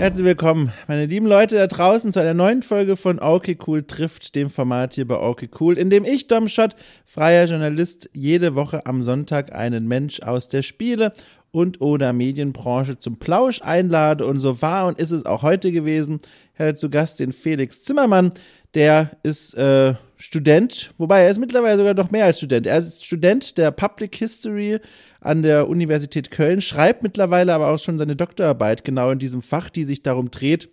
Herzlich willkommen, meine lieben Leute da draußen, zu einer neuen Folge von Okay Cool trifft, dem Format hier bei Okay Cool, in dem ich, Dom Schott, freier Journalist, jede Woche am Sonntag einen Mensch aus der Spiele- und oder Medienbranche zum Plausch einlade und so war und ist es auch heute gewesen. Ich hatte zu Gast den Felix Zimmermann, der ist äh, Student, wobei er ist mittlerweile sogar noch mehr als Student. Er ist Student der Public History an der Universität Köln, schreibt mittlerweile aber auch schon seine Doktorarbeit genau in diesem Fach, die sich darum dreht,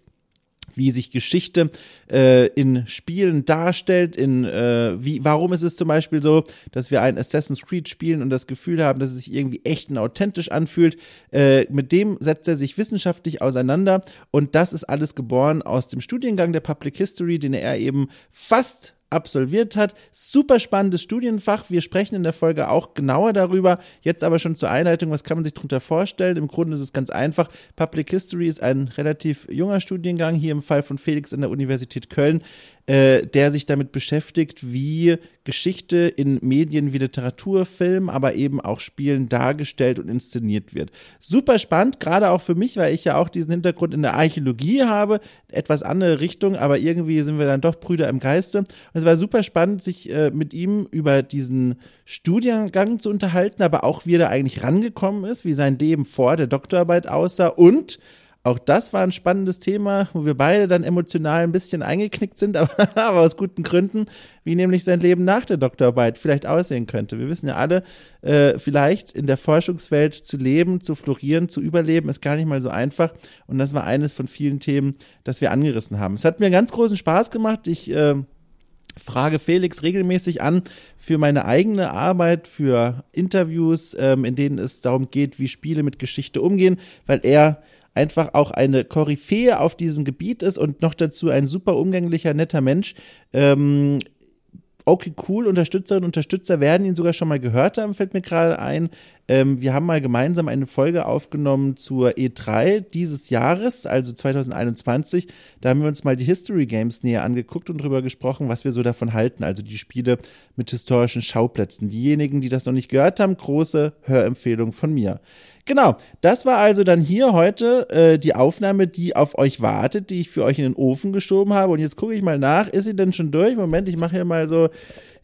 wie sich Geschichte äh, in Spielen darstellt, in äh, wie, warum ist es zum Beispiel so, dass wir ein Assassin's Creed spielen und das Gefühl haben, dass es sich irgendwie echt und authentisch anfühlt. Äh, mit dem setzt er sich wissenschaftlich auseinander und das ist alles geboren aus dem Studiengang der Public History, den er eben fast absolviert hat. Super spannendes Studienfach. Wir sprechen in der Folge auch genauer darüber. Jetzt aber schon zur Einleitung, was kann man sich darunter vorstellen? Im Grunde ist es ganz einfach. Public History ist ein relativ junger Studiengang, hier im Fall von Felix an der Universität Köln, äh, der sich damit beschäftigt, wie Geschichte in Medien wie Literatur, Film, aber eben auch Spielen dargestellt und inszeniert wird. Super spannend, gerade auch für mich, weil ich ja auch diesen Hintergrund in der Archäologie habe, etwas andere Richtung, aber irgendwie sind wir dann doch Brüder im Geiste. Und es war super spannend, sich äh, mit ihm über diesen Studiengang zu unterhalten, aber auch wie er da eigentlich rangekommen ist, wie sein Leben vor der Doktorarbeit aussah und auch das war ein spannendes Thema, wo wir beide dann emotional ein bisschen eingeknickt sind, aber, aber, aus guten Gründen, wie nämlich sein Leben nach der Doktorarbeit vielleicht aussehen könnte. Wir wissen ja alle, äh, vielleicht in der Forschungswelt zu leben, zu florieren, zu überleben, ist gar nicht mal so einfach. Und das war eines von vielen Themen, das wir angerissen haben. Es hat mir ganz großen Spaß gemacht. Ich äh, frage Felix regelmäßig an für meine eigene Arbeit, für Interviews, ähm, in denen es darum geht, wie Spiele mit Geschichte umgehen, weil er einfach auch eine Koryphäe auf diesem Gebiet ist und noch dazu ein super umgänglicher, netter Mensch. Ähm, okay, cool, Unterstützerinnen und Unterstützer werden ihn sogar schon mal gehört haben, fällt mir gerade ein. Ähm, wir haben mal gemeinsam eine Folge aufgenommen zur E3 dieses Jahres, also 2021. Da haben wir uns mal die History Games näher angeguckt und darüber gesprochen, was wir so davon halten, also die Spiele mit historischen Schauplätzen. Diejenigen, die das noch nicht gehört haben, große Hörempfehlung von mir. Genau, das war also dann hier heute äh, die Aufnahme, die auf euch wartet, die ich für euch in den Ofen geschoben habe. Und jetzt gucke ich mal nach, ist sie denn schon durch? Moment, ich mache hier mal so,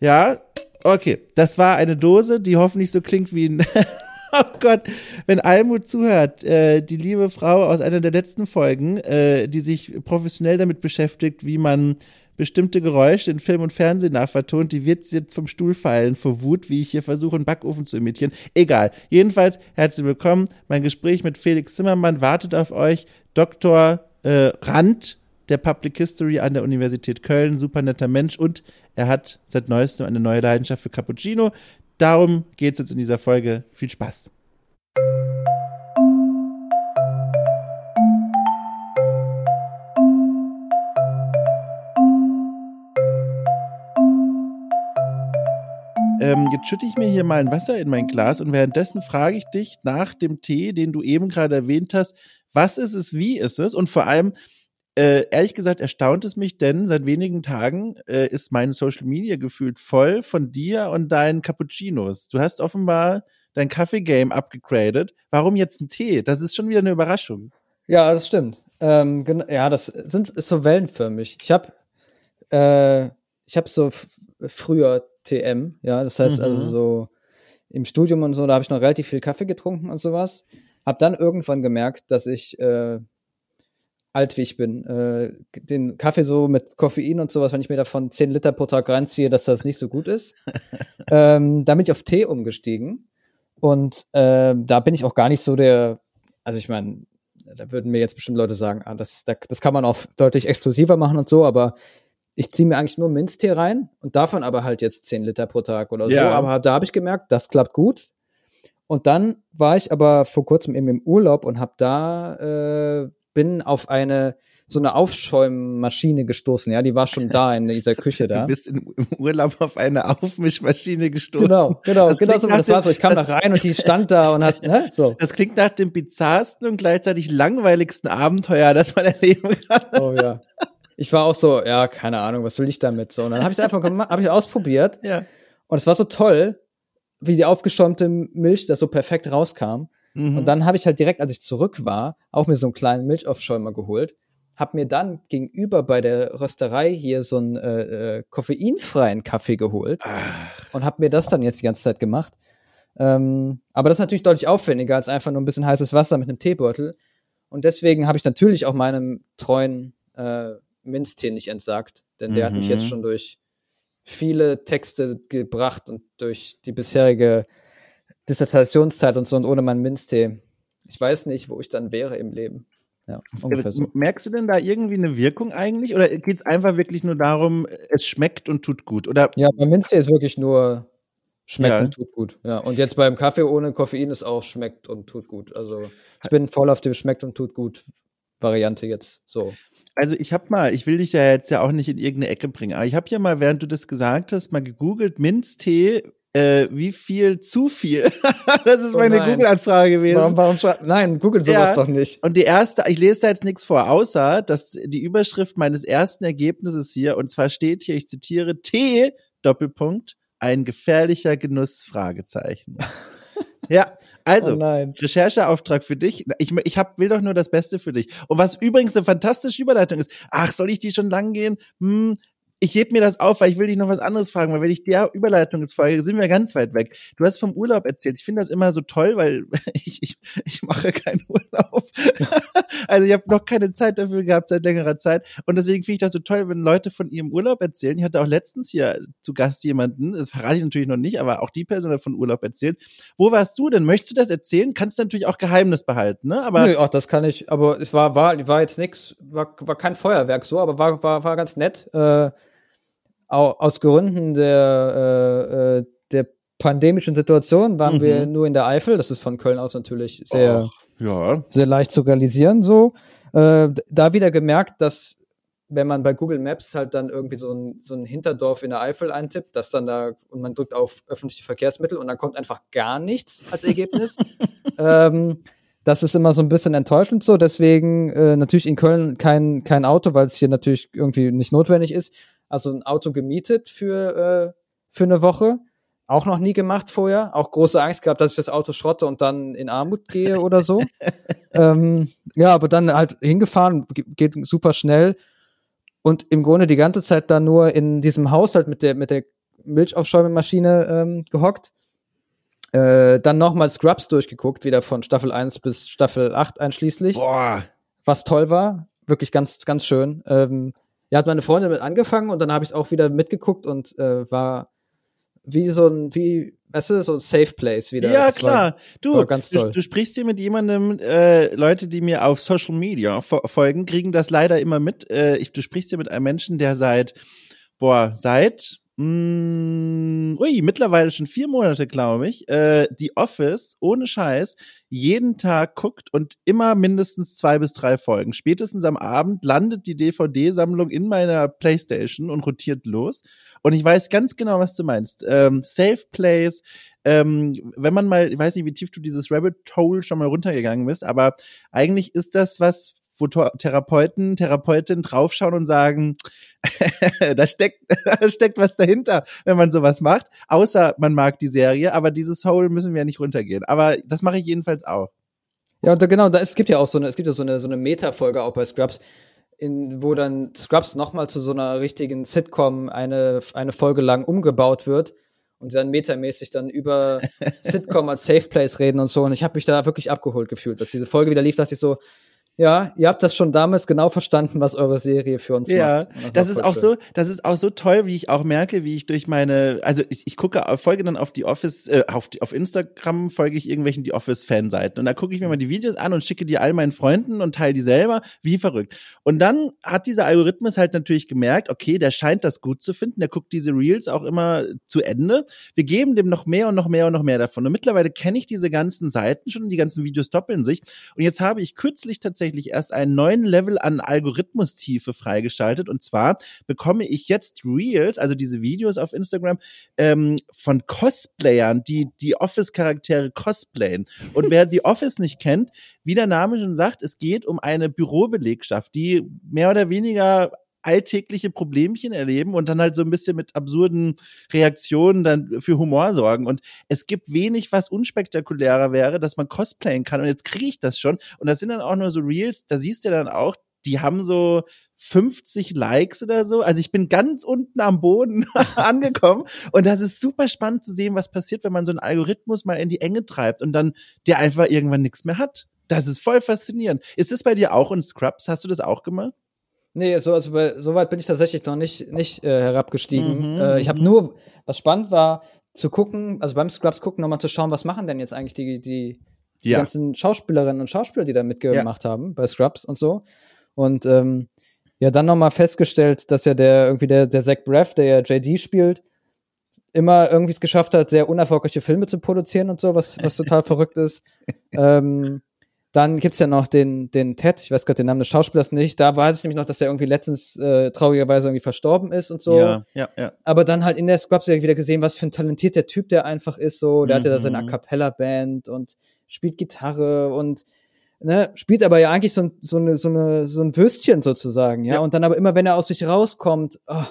ja, okay, das war eine Dose, die hoffentlich so klingt wie ein oh Gott, wenn Almut zuhört, äh, die liebe Frau aus einer der letzten Folgen, äh, die sich professionell damit beschäftigt, wie man bestimmte Geräusche in Film und Fernsehen nachvertont, die wird jetzt vom Stuhl fallen vor Wut, wie ich hier versuche, einen Backofen zu imitieren. Egal. Jedenfalls, herzlich willkommen. Mein Gespräch mit Felix Zimmermann wartet auf euch. Dr. Äh, Rand der Public History an der Universität Köln, super netter Mensch und er hat seit neuestem eine neue Leidenschaft für Cappuccino. Darum geht es jetzt in dieser Folge. Viel Spaß. Ähm, jetzt schütte ich mir hier mal ein Wasser in mein Glas und währenddessen frage ich dich nach dem Tee, den du eben gerade erwähnt hast, was ist es, wie ist es und vor allem, äh, ehrlich gesagt erstaunt es mich, denn seit wenigen Tagen äh, ist mein Social Media gefühlt voll von dir und deinen Cappuccinos. Du hast offenbar dein Kaffee-Game abgegradet. Warum jetzt ein Tee? Das ist schon wieder eine Überraschung. Ja, das stimmt. Ähm, ja, das sind ist so wellenförmig. Ich habe äh, ich habe so früher TM, ja, das heißt also mhm. also so im Studium und so, da habe ich noch relativ viel Kaffee getrunken und sowas. Hab dann irgendwann gemerkt, dass ich äh, alt wie ich bin, äh, den Kaffee so mit Koffein und sowas, wenn ich mir davon 10 Liter pro Tag reinziehe, dass das nicht so gut ist. ähm, da bin ich auf Tee umgestiegen. Und äh, da bin ich auch gar nicht so der, also ich meine, da würden mir jetzt bestimmt Leute sagen, ah, das, das kann man auch deutlich exklusiver machen und so, aber ich ziehe mir eigentlich nur Minztee rein und davon aber halt jetzt 10 Liter pro Tag oder so. Aber da habe ich gemerkt, das klappt gut. Und dann war ich aber vor kurzem eben im Urlaub und habe da äh, bin auf eine so eine Aufschäummaschine gestoßen, ja, die war schon da in dieser Küche da. Du bist im Urlaub auf eine Aufmischmaschine gestoßen. Genau, genau, das genau so, das war so. Ich kam da rein und die stand da und hat, ne, so. Das klingt nach dem bizarrsten und gleichzeitig langweiligsten Abenteuer, das man erleben kann. Oh ja ich war auch so, ja, keine Ahnung, was will ich damit so. Und dann habe ich es einfach gemacht, habe ich ausprobiert. Ja. Und es war so toll, wie die aufgeschäumte Milch da so perfekt rauskam. Mhm. Und dann habe ich halt direkt, als ich zurück war, auch mir so einen kleinen Milchaufschäumer geholt, habe mir dann gegenüber bei der Rösterei hier so einen äh, äh, koffeinfreien Kaffee geholt Ach. und habe mir das dann jetzt die ganze Zeit gemacht. Ähm, aber das ist natürlich deutlich aufwendiger als einfach nur ein bisschen heißes Wasser mit einem Teebeutel. Und deswegen habe ich natürlich auch meinem treuen äh, Minztee nicht entsagt, denn der mhm. hat mich jetzt mhm. schon durch viele Texte gebracht und durch die bisherige Dissertationszeit und so und ohne meinen Minztee. Ich weiß nicht, wo ich dann wäre im Leben. Ja, so. Merkst du denn da irgendwie eine Wirkung eigentlich? Oder geht es einfach wirklich nur darum, es schmeckt und tut gut? Oder? Ja, beim Minztee ist wirklich nur schmeckt ja. und tut gut. Ja, und jetzt beim Kaffee ohne Koffein ist auch schmeckt und tut gut. Also ich bin voll auf dem schmeckt und tut gut Variante jetzt so. Also ich habe mal, ich will dich ja jetzt ja auch nicht in irgendeine Ecke bringen, aber ich habe ja mal, während du das gesagt hast, mal gegoogelt, Minztee äh, wie viel zu viel? das ist oh meine Google-Anfrage gewesen. Warum, warum nein, Google sowas ja. doch nicht. Und die erste, ich lese da jetzt nichts vor, außer, dass die Überschrift meines ersten Ergebnisses hier, und zwar steht hier, ich zitiere, T, Doppelpunkt, ein gefährlicher Genuss, Fragezeichen. ja, also, oh Rechercheauftrag für dich. Ich, ich hab, will doch nur das Beste für dich. Und was übrigens eine fantastische Überleitung ist, ach, soll ich die schon lang gehen? Hm, ich heb mir das auf, weil ich will dich noch was anderes fragen, weil wenn ich der Überleitung jetzt folge, sind wir ganz weit weg. Du hast vom Urlaub erzählt. Ich finde das immer so toll, weil ich, ich, ich mache keinen Urlaub. also ich habe noch keine Zeit dafür gehabt seit längerer Zeit. Und deswegen finde ich das so toll, wenn Leute von ihrem Urlaub erzählen. Ich hatte auch letztens hier zu Gast jemanden, das verrate ich natürlich noch nicht, aber auch die Person hat von Urlaub erzählt. Wo warst du denn? Möchtest du das erzählen? Kannst du natürlich auch Geheimnis behalten, ne? Aber Nö, ach, das kann ich, aber es war, war, war jetzt nix, war, war kein Feuerwerk so, aber war, war, war ganz nett. Äh aus Gründen der, äh, äh, der pandemischen Situation waren mhm. wir nur in der Eifel. Das ist von Köln aus natürlich sehr, Ach, ja. sehr leicht zu realisieren. So, äh, da wieder gemerkt, dass wenn man bei Google Maps halt dann irgendwie so ein, so ein Hinterdorf in der Eifel eintippt, dass dann da und man drückt auf öffentliche Verkehrsmittel und dann kommt einfach gar nichts als Ergebnis. ähm, das ist immer so ein bisschen enttäuschend so. Deswegen äh, natürlich in Köln kein, kein Auto, weil es hier natürlich irgendwie nicht notwendig ist also ein Auto gemietet für, äh, für eine Woche. Auch noch nie gemacht vorher. Auch große Angst gehabt, dass ich das Auto schrotte und dann in Armut gehe oder so. ähm, ja, aber dann halt hingefahren, geht super schnell. Und im Grunde die ganze Zeit dann nur in diesem Haushalt mit der, mit der Milchaufschäumemaschine ähm, gehockt. Äh, dann nochmal Scrubs durchgeguckt, wieder von Staffel 1 bis Staffel 8 einschließlich. Boah. Was toll war. Wirklich ganz, ganz schön. Ähm, ja, hat meine Freundin mit angefangen und dann habe ich es auch wieder mitgeguckt und äh, war wie so ein, wie, weißt du, so ein Safe Place wieder. Ja, das klar. War, du, ganz toll. Du, du, sprichst hier mit jemandem, äh, Leute, die mir auf Social Media folgen, kriegen das leider immer mit. Äh, ich, du sprichst hier mit einem Menschen, der seit, boah, seit Mm, ui, mittlerweile schon vier Monate, glaube ich, äh, die Office ohne Scheiß jeden Tag guckt und immer mindestens zwei bis drei Folgen. Spätestens am Abend landet die DVD-Sammlung in meiner Playstation und rotiert los. Und ich weiß ganz genau, was du meinst. Ähm, Safe Place, ähm, wenn man mal, ich weiß nicht, wie tief du dieses Rabbit Hole schon mal runtergegangen bist, aber eigentlich ist das was wo Therapeuten, Therapeutinnen draufschauen und sagen, da steckt, da steckt was dahinter, wenn man sowas macht. Außer man mag die Serie, aber dieses Hole müssen wir ja nicht runtergehen. Aber das mache ich jedenfalls auch. Ja, und da, genau, da, es gibt ja auch so eine, es gibt ja so eine, so eine Meta-Folge auch bei Scrubs, in, wo dann Scrubs nochmal zu so einer richtigen Sitcom eine, eine Folge lang umgebaut wird und dann metamäßig dann über Sitcom als Safe Place reden und so. Und ich habe mich da wirklich abgeholt gefühlt. Dass diese Folge wieder lief, dachte ich so, ja, ihr habt das schon damals genau verstanden, was eure Serie für uns ja, macht. Ja, das ist auch schön. so, das ist auch so toll, wie ich auch merke, wie ich durch meine, also ich, ich gucke, folge dann auf die Office, äh, auf, die, auf Instagram folge ich irgendwelchen die Office-Fanseiten und da gucke ich mir mal die Videos an und schicke die all meinen Freunden und teile die selber, wie verrückt. Und dann hat dieser Algorithmus halt natürlich gemerkt, okay, der scheint das gut zu finden, der guckt diese Reels auch immer zu Ende. Wir geben dem noch mehr und noch mehr und noch mehr davon. Und mittlerweile kenne ich diese ganzen Seiten schon, die ganzen Videos doppeln sich. Und jetzt habe ich kürzlich tatsächlich tatsächlich erst einen neuen Level an Algorithmustiefe freigeschaltet. Und zwar bekomme ich jetzt Reels, also diese Videos auf Instagram, ähm, von Cosplayern, die die Office-Charaktere cosplayen. Und wer die Office nicht kennt, wie der Name schon sagt, es geht um eine Bürobelegschaft, die mehr oder weniger alltägliche Problemchen erleben und dann halt so ein bisschen mit absurden Reaktionen dann für Humor sorgen. Und es gibt wenig, was unspektakulärer wäre, dass man cosplayen kann. Und jetzt kriege ich das schon. Und das sind dann auch nur so Reels, da siehst du dann auch, die haben so 50 Likes oder so. Also ich bin ganz unten am Boden angekommen und das ist super spannend zu sehen, was passiert, wenn man so einen Algorithmus mal in die Enge treibt und dann der einfach irgendwann nichts mehr hat. Das ist voll faszinierend. Ist das bei dir auch in Scrubs? Hast du das auch gemacht? Nee, so, also bei, so weit bin ich tatsächlich noch nicht, nicht äh, herabgestiegen. Mhm, äh, ich habe mhm. nur, was spannend war, zu gucken, also beim Scrubs gucken, nochmal zu schauen, was machen denn jetzt eigentlich die, die, die ja. ganzen Schauspielerinnen und Schauspieler, die da mitgemacht ja. haben bei Scrubs und so. Und ähm, ja, dann nochmal festgestellt, dass ja der irgendwie der, der Zach Braff, der ja JD spielt, immer irgendwie es geschafft hat, sehr unerfolgreiche Filme zu produzieren und so, was, was total verrückt ist. Ähm, dann gibt's ja noch den, den Ted, ich weiß gerade den Namen des Schauspielers nicht. Da weiß ich nämlich noch, dass der irgendwie letztens äh, traurigerweise irgendwie verstorben ist und so. Ja, ja, ja. Aber dann halt in der Scrubs-Serie wieder gesehen, was für ein talentierter Typ der einfach ist. So, der mhm. hat ja da seine mhm. A Cappella-Band und spielt Gitarre und ne, spielt aber ja eigentlich so, ein, so, eine, so, eine, so ein Würstchen sozusagen, ja? ja. Und dann aber immer, wenn er aus sich rauskommt, oh,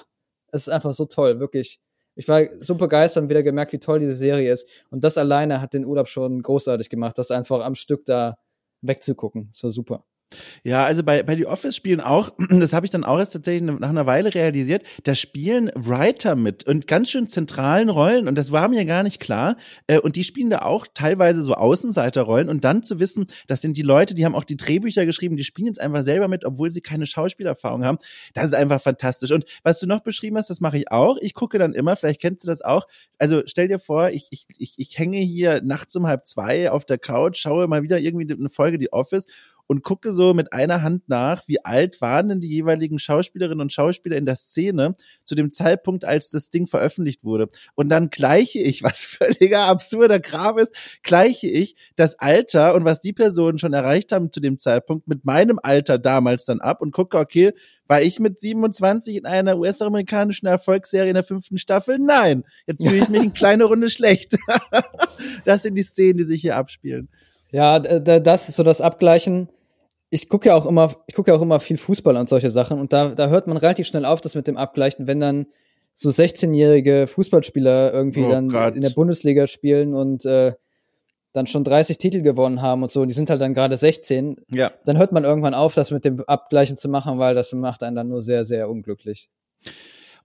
es ist einfach so toll, wirklich. Ich war super begeistert und wieder gemerkt, wie toll diese Serie ist. Und das alleine hat den Urlaub schon großartig gemacht, das einfach am Stück da wegzugucken. Das war super. Ja, also bei, bei The Office spielen auch, das habe ich dann auch erst tatsächlich nach einer Weile realisiert, da spielen Writer mit und ganz schön zentralen Rollen und das war mir gar nicht klar. Äh, und die spielen da auch teilweise so Außenseiterrollen und dann zu wissen, das sind die Leute, die haben auch die Drehbücher geschrieben, die spielen jetzt einfach selber mit, obwohl sie keine Schauspielerfahrung haben. Das ist einfach fantastisch. Und was du noch beschrieben hast, das mache ich auch. Ich gucke dann immer, vielleicht kennst du das auch. Also stell dir vor, ich, ich, ich, ich hänge hier nachts um halb zwei auf der Couch, schaue mal wieder irgendwie eine Folge The Office und gucke so mit einer Hand nach, wie alt waren denn die jeweiligen Schauspielerinnen und Schauspieler in der Szene zu dem Zeitpunkt, als das Ding veröffentlicht wurde. Und dann gleiche ich, was völliger absurder Kram ist, gleiche ich das Alter und was die Personen schon erreicht haben zu dem Zeitpunkt mit meinem Alter damals dann ab und gucke, okay, war ich mit 27 in einer US-amerikanischen Erfolgsserie in der fünften Staffel? Nein. Jetzt fühle ich mich eine kleine Runde schlecht. das sind die Szenen, die sich hier abspielen. Ja, das ist so das Abgleichen. Ich gucke ja auch immer, ich gucke ja auch immer viel Fußball und solche Sachen und da, da hört man relativ schnell auf, das mit dem Abgleichen, wenn dann so 16-jährige Fußballspieler irgendwie oh dann Gott. in der Bundesliga spielen und äh, dann schon 30 Titel gewonnen haben und so, und die sind halt dann gerade 16, ja. dann hört man irgendwann auf, das mit dem Abgleichen zu machen, weil das macht einen dann nur sehr, sehr unglücklich.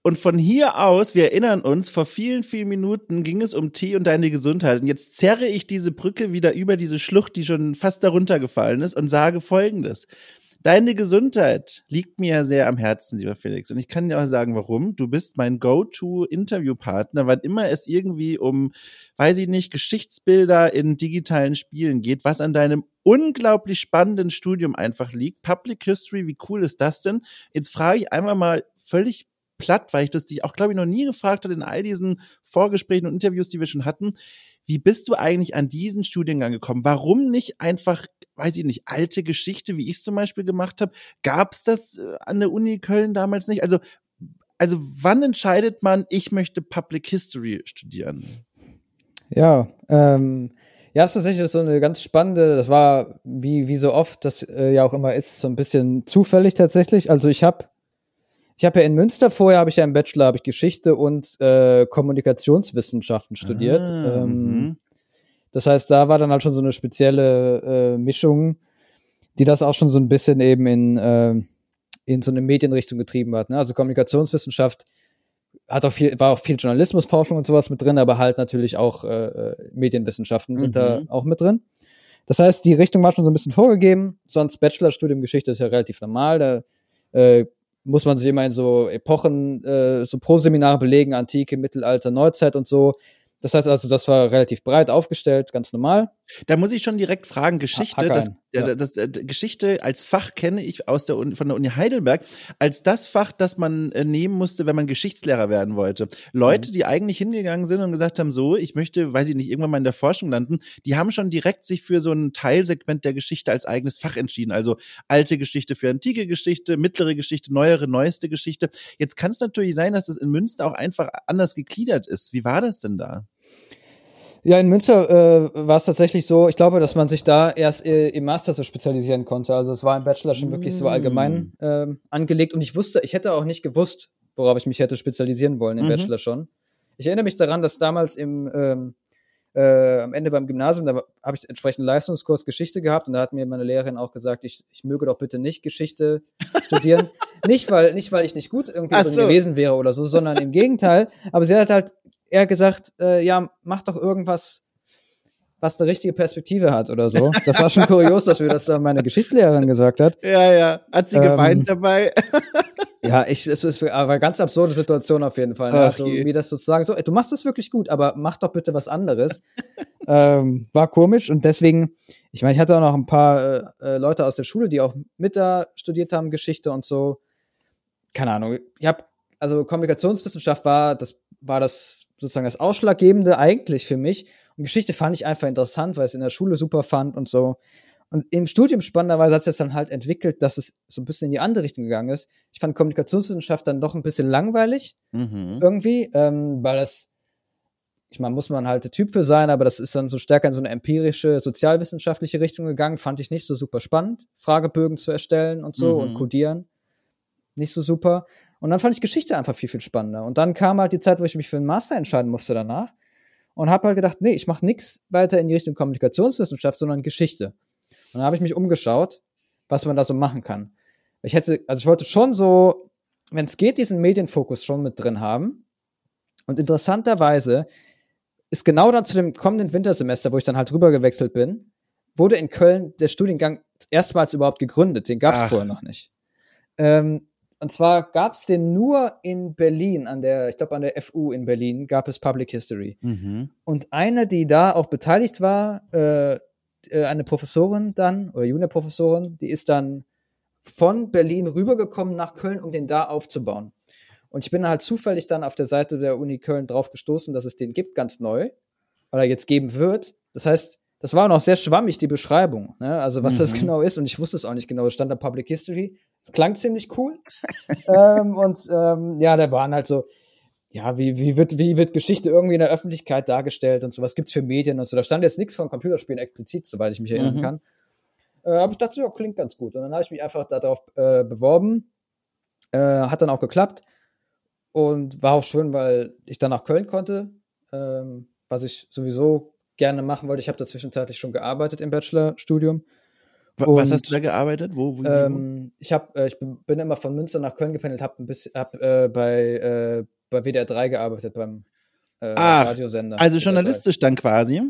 Und von hier aus, wir erinnern uns, vor vielen, vielen Minuten ging es um Tee und deine Gesundheit. Und jetzt zerre ich diese Brücke wieder über diese Schlucht, die schon fast darunter gefallen ist, und sage Folgendes. Deine Gesundheit liegt mir ja sehr am Herzen, lieber Felix. Und ich kann dir auch sagen, warum. Du bist mein Go-To-Interviewpartner, wann immer es irgendwie um, weiß ich nicht, Geschichtsbilder in digitalen Spielen geht, was an deinem unglaublich spannenden Studium einfach liegt. Public History, wie cool ist das denn? Jetzt frage ich einmal mal völlig platt, weil ich das dich auch, glaube ich, noch nie gefragt habe in all diesen Vorgesprächen und Interviews, die wir schon hatten. Wie bist du eigentlich an diesen Studiengang gekommen? Warum nicht einfach, weiß ich nicht, alte Geschichte, wie ich es zum Beispiel gemacht habe? Gab es das äh, an der Uni Köln damals nicht? Also, also wann entscheidet man, ich möchte Public History studieren? Ja, ähm, ja, ist tatsächlich so eine ganz spannende, das war wie, wie so oft, das äh, ja auch immer ist, so ein bisschen zufällig tatsächlich. Also ich habe ich habe ja in Münster vorher habe ich ja im Bachelor habe ich Geschichte und äh, Kommunikationswissenschaften studiert. Ah, ähm, mhm. das heißt, da war dann halt schon so eine spezielle äh, Mischung, die das auch schon so ein bisschen eben in äh, in so eine Medienrichtung getrieben hat. Ne? Also Kommunikationswissenschaft hat auch viel, war auch viel Journalismusforschung und sowas mit drin, aber halt natürlich auch äh, äh Medienwissenschaften sind mhm. da auch mit drin. Das heißt, die Richtung war schon so ein bisschen vorgegeben. Sonst Bachelorstudium Geschichte ist ja relativ normal. Da äh, muss man sich immer in so Epochen, äh, so Pro-Seminare belegen, Antike, Mittelalter, Neuzeit und so. Das heißt also, das war relativ breit aufgestellt, ganz normal. Da muss ich schon direkt fragen, Geschichte, das, ja. das, das, Geschichte als Fach kenne ich aus der Uni, von der Uni Heidelberg als das Fach, das man äh, nehmen musste, wenn man Geschichtslehrer werden wollte. Leute, mhm. die eigentlich hingegangen sind und gesagt haben, so, ich möchte, weiß ich nicht, irgendwann mal in der Forschung landen, die haben schon direkt sich für so ein Teilsegment der Geschichte als eigenes Fach entschieden. Also alte Geschichte für antike Geschichte, mittlere Geschichte, neuere, neueste Geschichte. Jetzt kann es natürlich sein, dass das in Münster auch einfach anders gegliedert ist. Wie war das denn da? Ja, in Münster äh, war es tatsächlich so, ich glaube, dass man sich da erst äh, im Master so spezialisieren konnte. Also es war im Bachelor schon wirklich so allgemein äh, angelegt und ich wusste, ich hätte auch nicht gewusst, worauf ich mich hätte spezialisieren wollen im Mhm. Bachelor schon. Ich erinnere mich daran, dass damals im ähm, äh, am Ende beim Gymnasium, da habe ich entsprechend Leistungskurs Geschichte gehabt und da hat mir meine Lehrerin auch gesagt, ich, ich möge doch bitte nicht Geschichte studieren. nicht, weil, nicht, weil ich nicht gut irgendwie so. gewesen wäre oder so, sondern im Gegenteil. Aber sie hat halt eher gesagt, äh, ja, mach doch irgendwas, was eine richtige Perspektive hat oder so. Das war schon kurios, dass mir das dann meine Geschichtslehrerin gesagt hat. Ja, ja. Hat sie Ähm, geweint dabei? Ja, ich, es ist aber eine ganz absurde Situation auf jeden Fall. Ne? Also, je. mir das sozusagen so, ey, du machst das wirklich gut, aber mach doch bitte was anderes. ähm, war komisch und deswegen, ich meine, ich hatte auch noch ein paar äh, äh, Leute aus der Schule, die auch mit da studiert haben, Geschichte und so. Keine Ahnung. Ich habe, also Kommunikationswissenschaft war das, war das sozusagen das Ausschlaggebende eigentlich für mich. Und Geschichte fand ich einfach interessant, weil ich es in der Schule super fand und so. Und im Studium spannenderweise hat es dann halt entwickelt, dass es so ein bisschen in die andere Richtung gegangen ist. Ich fand Kommunikationswissenschaft dann doch ein bisschen langweilig Mhm. irgendwie, ähm, weil das, ich meine, muss man halt der Typ für sein, aber das ist dann so stärker in so eine empirische, sozialwissenschaftliche Richtung gegangen. Fand ich nicht so super spannend, Fragebögen zu erstellen und so Mhm. und codieren. Nicht so super. Und dann fand ich Geschichte einfach viel, viel spannender. Und dann kam halt die Zeit, wo ich mich für einen Master entscheiden musste danach. Und habe halt gedacht, nee, ich mache nichts weiter in die Richtung Kommunikationswissenschaft, sondern Geschichte. Und dann habe ich mich umgeschaut, was man da so machen kann. Ich hätte, also ich wollte schon so, wenn es geht, diesen Medienfokus schon mit drin haben. Und interessanterweise ist genau dann zu dem kommenden Wintersemester, wo ich dann halt rüber gewechselt bin, wurde in Köln der Studiengang erstmals überhaupt gegründet. Den gab es vorher noch nicht. Ähm, und zwar gab es den nur in Berlin, an der, ich glaube an der FU in Berlin, gab es Public History. Mhm. Und eine, die da auch beteiligt war, äh, äh, eine Professorin dann, oder Juniorprofessorin, die ist dann von Berlin rübergekommen nach Köln, um den da aufzubauen. Und ich bin halt zufällig dann auf der Seite der Uni Köln drauf gestoßen, dass es den gibt, ganz neu, oder jetzt geben wird. Das heißt, das war noch sehr schwammig, die Beschreibung, ne? also was das Mhm. genau ist. Und ich wusste es auch nicht genau. Es stand da Public History. Es klang ziemlich cool. ähm, und ähm, ja, da waren halt so, ja, wie, wie, wird, wie wird Geschichte irgendwie in der Öffentlichkeit dargestellt und so, was gibt's für Medien und so. Da stand jetzt nichts von Computerspielen explizit, soweit ich mich erinnern Mhm. kann. Äh, aber ich dachte, ja, klingt ganz gut. Und dann habe ich mich einfach darauf äh, beworben. Äh, hat dann auch geklappt. Und war auch schön, weil ich dann nach Köln konnte, ähm, was ich sowieso gerne machen wollte. Ich habe da zwischenzeitlich schon gearbeitet im Bachelorstudium. Wa- Was Und, hast du da gearbeitet? Wo? wo Ähm, ich habe, äh, ich bin immer von Münster nach Köln gependelt, habe ein bisschen, hab, äh, bei äh, bei WDR 3 gearbeitet beim äh, Ach, Radiosender. also WDR 3. journalistisch dann quasi?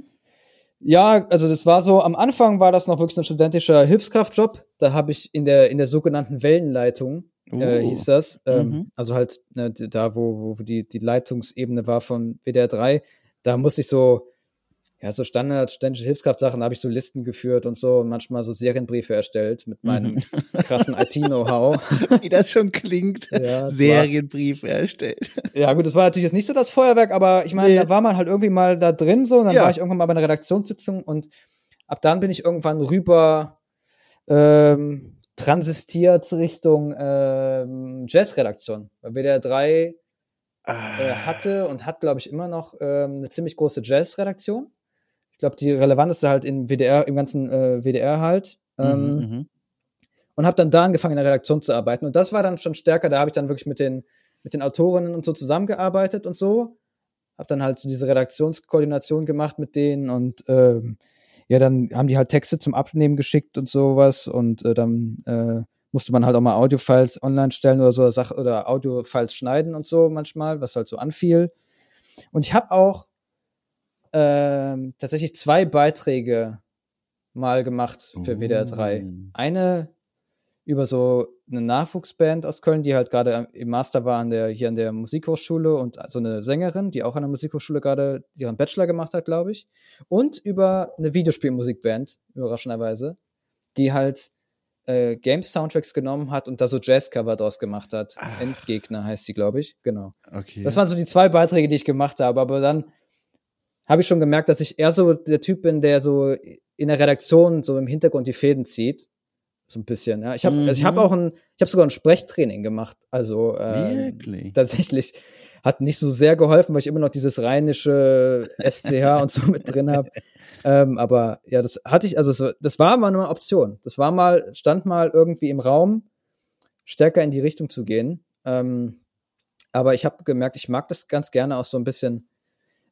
Ja, also das war so, am Anfang war das noch wirklich ein studentischer Hilfskraftjob. Da habe ich in der, in der sogenannten Wellenleitung, äh, Oh. hieß das, ähm, Mhm. also halt ne, da, wo, wo die, die Leitungsebene war von WDR 3, da musste ich so, ja, so Standard studentische Hilfskraftsachen, da habe ich so Listen geführt und so und manchmal so Serienbriefe erstellt mit meinem Mhm. krassen IT-Know-how. Wie das schon klingt. Ja, Serienbriefe erstellt. Ja, gut, das war natürlich jetzt nicht so das Feuerwerk, aber ich meine, Nee. da war man halt irgendwie mal da drin so und dann Ja. war ich irgendwann mal bei einer Redaktionssitzung und ab dann bin ich irgendwann rüber ähm, transistiert Richtung ähm, Jazzredaktion. Weil WDR 3 äh, Ah. hatte und hat, glaube ich, immer noch ähm, eine ziemlich große Jazzredaktion. Ich glaube, die relevanteste halt in WDR, im ganzen äh, WDR halt. Ähm, Mhm, mhm. und habe dann da angefangen in der Redaktion zu arbeiten und das war dann schon stärker da habe ich dann wirklich mit den mit den Autorinnen und so zusammengearbeitet und so habe dann halt so diese Redaktionskoordination gemacht mit denen und ähm, ja dann haben die halt Texte zum Abnehmen geschickt und sowas und äh, dann äh, musste man halt auch mal Audiofiles online stellen oder so Sach oder Audiofiles schneiden und so manchmal was halt so anfiel und ich habe auch ähm, tatsächlich zwei Beiträge mal gemacht für WDR 3 Oh. eine über so eine Nachwuchsband aus Köln, die halt gerade im Master war an der, hier an der Musikhochschule und so eine Sängerin, die auch an der Musikhochschule gerade ihren Bachelor gemacht hat, glaube ich. Und über eine Videospielmusikband, überraschenderweise, die halt äh, Games-Soundtracks genommen hat und da so Jazzcover draus gemacht hat. Ah. Endgegner heißt sie, glaube ich. Genau. Okay. Das waren so die zwei Beiträge, die ich gemacht habe, aber dann habe ich schon gemerkt, dass ich eher so der Typ bin, der so in der Redaktion so im Hintergrund die Fäden zieht. So ein bisschen, ja. Ich habe also ich Mhm. habe auch ein, ich habe sogar ein Sprechtraining gemacht. Also Wirklich? tatsächlich. hat nicht so sehr geholfen, weil ich immer noch dieses rheinische SCH und so mit drin habe. Ähm, aber ja, das hatte ich, also das war mal eine Option. Das war mal, stand mal irgendwie im Raum, stärker in die Richtung zu gehen. Ähm, aber ich habe gemerkt, ich mag das ganz gerne auch so ein bisschen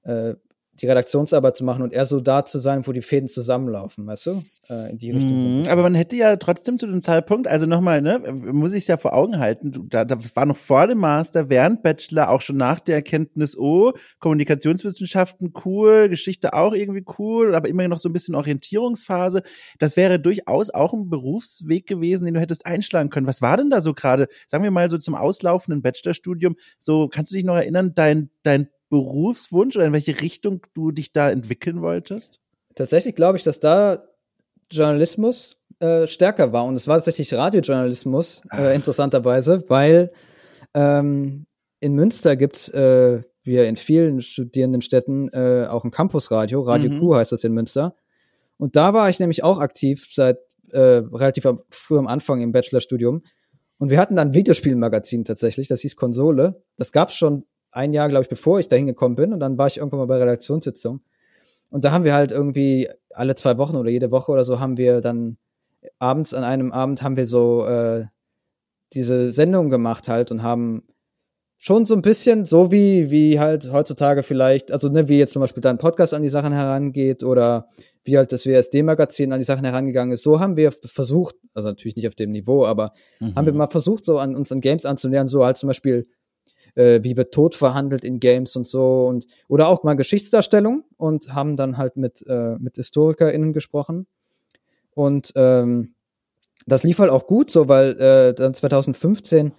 äh, die Redaktionsarbeit zu machen und eher so da zu sein, wo die Fäden zusammenlaufen, weißt du? Äh, in die Richtung. Mhm, aber man hätte ja trotzdem zu dem Zeitpunkt, also nochmal, ne, muss ich es ja vor Augen halten, da, da war noch vor dem Master, während Bachelor, auch schon nach der Erkenntnis, oh, Kommunikationswissenschaften cool, Geschichte auch irgendwie cool, aber immer noch so ein bisschen Orientierungsphase. Das wäre durchaus auch ein Berufsweg gewesen, den du hättest einschlagen können. Was war denn da so gerade, sagen wir mal so zum auslaufenden Bachelorstudium, so, kannst du dich noch erinnern, dein, dein Berufswunsch oder in welche Richtung du dich da entwickeln wolltest? Tatsächlich glaube ich, dass da Journalismus äh, stärker war und es war tatsächlich Radiojournalismus, äh, interessanterweise, weil ähm, in Münster gibt äh, wie in vielen Studierendenstädten äh, auch ein Campusradio, Radio mhm. Q heißt das in Münster. Und da war ich nämlich auch aktiv seit äh, relativ früh am Anfang im Bachelorstudium. Und wir hatten dann ein Videospielmagazin tatsächlich, das hieß Konsole. Das gab es schon ein Jahr, glaube ich, bevor ich da hingekommen bin. Und dann war ich irgendwann mal bei Redaktionssitzung. Und da haben wir halt irgendwie alle zwei Wochen oder jede Woche oder so haben wir dann abends an einem Abend haben wir so äh, diese Sendung gemacht halt und haben schon so ein bisschen so wie wie halt heutzutage vielleicht also ne wie jetzt zum Beispiel dein Podcast an die Sachen herangeht oder wie halt das WSD Magazin an die Sachen herangegangen ist so haben wir versucht also natürlich nicht auf dem Niveau aber mhm. haben wir mal versucht so an uns an Games anzunähern so halt zum Beispiel äh, wie wird Tod verhandelt in Games und so und oder auch mal Geschichtsdarstellung und haben dann halt mit, äh, mit HistorikerInnen gesprochen. Und ähm, das lief halt auch gut so, weil äh, dann 2015,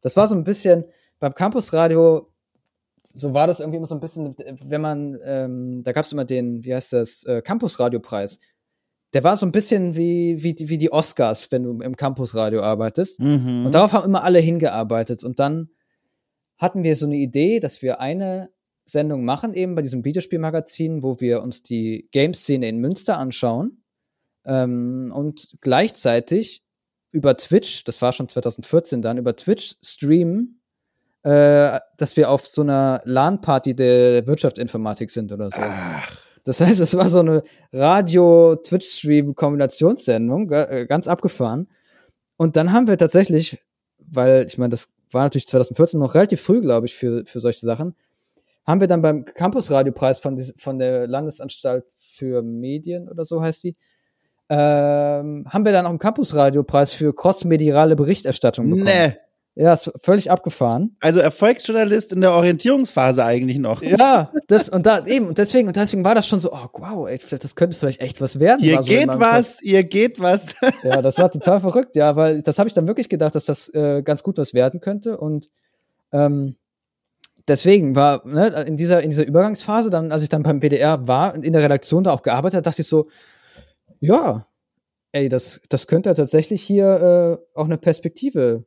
das war so ein bisschen beim Campusradio, so war das irgendwie immer so ein bisschen, wenn man, ähm, da gab es immer den, wie heißt das, äh, Campusradiopreis. Der war so ein bisschen wie, wie, wie die Oscars, wenn du im Campusradio arbeitest. Mhm. Und darauf haben immer alle hingearbeitet. Und dann hatten wir so eine Idee, dass wir eine Sendung machen, eben bei diesem Videospielmagazin, wo wir uns die Game-Szene in Münster anschauen ähm, und gleichzeitig über Twitch, das war schon 2014 dann, über Twitch streamen, äh, dass wir auf so einer LAN-Party der Wirtschaftsinformatik sind oder so. Ach. Das heißt, es war so eine Radio-Twitch-Stream-Kombinationssendung, äh, ganz abgefahren. Und dann haben wir tatsächlich, weil ich meine, das war natürlich 2014 noch relativ früh, glaube ich, für, für solche Sachen, haben wir dann beim Campusradiopreis von, von der Landesanstalt für Medien oder so heißt die, ähm, haben wir dann auch einen Campusradiopreis für crossmediale Berichterstattung bekommen. Nee. Ja, ist völlig abgefahren. Also Erfolgsjournalist in der Orientierungsphase eigentlich noch. Ja, das und da eben und deswegen und deswegen war das schon so, oh wow, ey, das könnte vielleicht echt was werden. Ihr geht so was, Kopf. ihr geht was. Ja, das war total verrückt, ja, weil das habe ich dann wirklich gedacht, dass das äh, ganz gut was werden könnte und ähm, deswegen war ne, in dieser in dieser Übergangsphase dann, als ich dann beim BDR war und in der Redaktion da auch gearbeitet habe, dachte ich so, ja, ey, das das könnte tatsächlich hier äh, auch eine Perspektive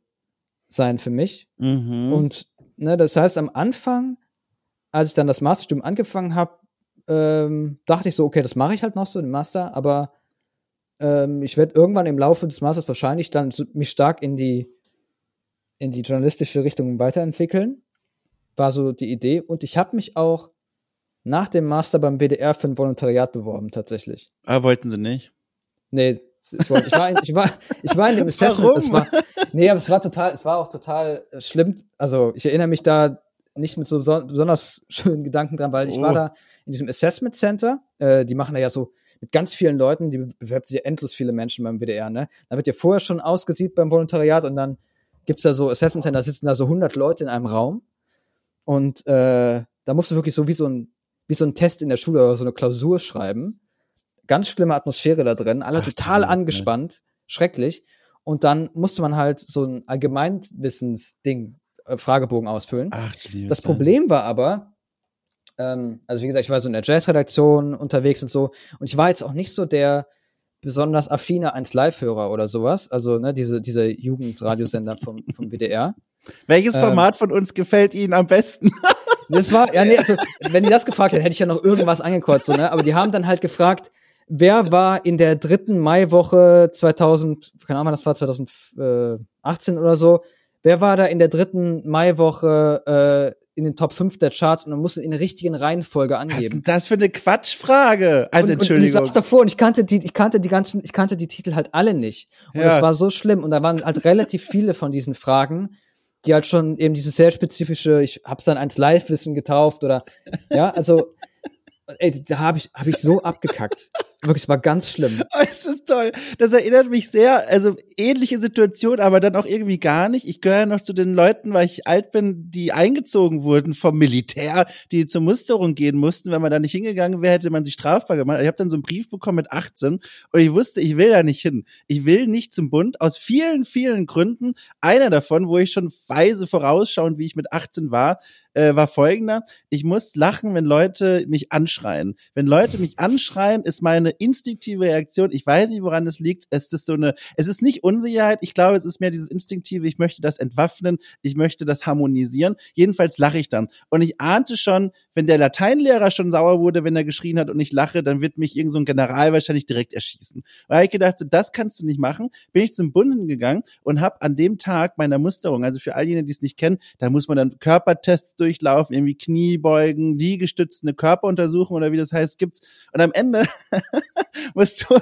sein für mich. Mhm. Und ne, das heißt, am Anfang, als ich dann das Masterstudium angefangen habe, ähm, dachte ich so, okay, das mache ich halt noch so, den Master, aber ähm, ich werde irgendwann im Laufe des Masters wahrscheinlich dann mich stark in die in die journalistische Richtung weiterentwickeln. War so die Idee. Und ich habe mich auch nach dem Master beim WDR für ein Volontariat beworben, tatsächlich. Ah, wollten sie nicht? Nee, ich war, ich war, in, ich war, ich war in dem Assessment. Es war, nee, aber es war total, es war auch total äh, schlimm. Also ich erinnere mich da nicht mit so besonders schönen Gedanken dran, weil ich oh. war da in diesem Assessment Center. Äh, die machen da ja so mit ganz vielen Leuten, die bewerben sich ja endlos viele Menschen beim WDR, ne? Da wird ja vorher schon ausgesiebt beim Volontariat und dann gibt's da so Assessment Center, da sitzen da so 100 Leute in einem Raum und äh, da musst du wirklich so wie so ein wie so ein Test in der Schule oder so eine Klausur schreiben ganz schlimme Atmosphäre da drin, alle Ach, total angespannt, ne? schrecklich. Und dann musste man halt so ein Allgemeinwissensding, äh, Fragebogen ausfüllen. Ach, das Problem war aber, ähm, also wie gesagt, ich war so in der Jazz-Redaktion unterwegs und so, und ich war jetzt auch nicht so der besonders affine 1 Live-Hörer oder sowas, also ne, diese, diese Jugendradiosender vom, vom WDR. Welches ähm, Format von uns gefällt Ihnen am besten? das war, ja, nee, also, wenn die das gefragt hätten, hätte ich ja noch irgendwas angekreuzt, so, ne? Aber die haben dann halt gefragt, wer war in der dritten Maiwoche 2000, keine Ahnung, das war 2018 oder so, wer war da in der dritten Maiwoche äh, in den Top 5 der Charts und man muss in der richtigen Reihenfolge Was angeben. ist das für eine Quatschfrage? Also und, und ich Entschuldigung. saß davor und ich kannte die, ich kannte die ganzen, ich kannte die Titel halt alle nicht. Und Ja. das war so schlimm. Und da waren halt relativ viele von diesen Fragen, die halt schon eben dieses sehr spezifische, ich hab's dann eins Live-Wissen getauft oder, ja, also, ey, da habe ich, hab ich so abgekackt. Wirklich, es war ganz schlimm. Oh, es ist toll. Das erinnert mich sehr, also ähnliche Situation, aber dann auch irgendwie gar nicht. Ich gehöre noch zu den Leuten, weil ich alt bin, die eingezogen wurden vom Militär, die zur Musterung gehen mussten. Wenn man da nicht hingegangen wäre, hätte man sich strafbar gemacht. Ich habe dann so einen Brief bekommen mit 18 und ich wusste, ich will da nicht hin. Ich will nicht zum Bund aus vielen, vielen Gründen. Einer davon, wo ich schon weise vorausschauend, wie ich mit 18 war, äh, war folgender. Ich muss lachen, wenn Leute mich anschreien. Wenn Leute mich anschreien, ist meine instinktive Reaktion, ich weiß nicht, woran es liegt, es ist so eine, es ist nicht Unsicherheit, ich glaube, es ist mehr dieses instinktive, ich möchte das entwaffnen, ich möchte das harmonisieren. Jedenfalls lache ich dann. Und ich ahnte schon, wenn der Lateinlehrer schon sauer wurde, wenn er geschrien hat und ich lache, dann wird mich irgend so ein General wahrscheinlich direkt erschießen. Habe ich gedacht, das kannst du nicht machen. Bin ich zum Bund gegangen und habe an dem Tag meiner Musterung, also für all jene, die es nicht kennen, da muss man dann Körpertests durchlaufen, irgendwie Kniebeugen, Liegestützen, eine Körperuntersuchung oder wie das heißt, gibt's. Und am Ende musst du,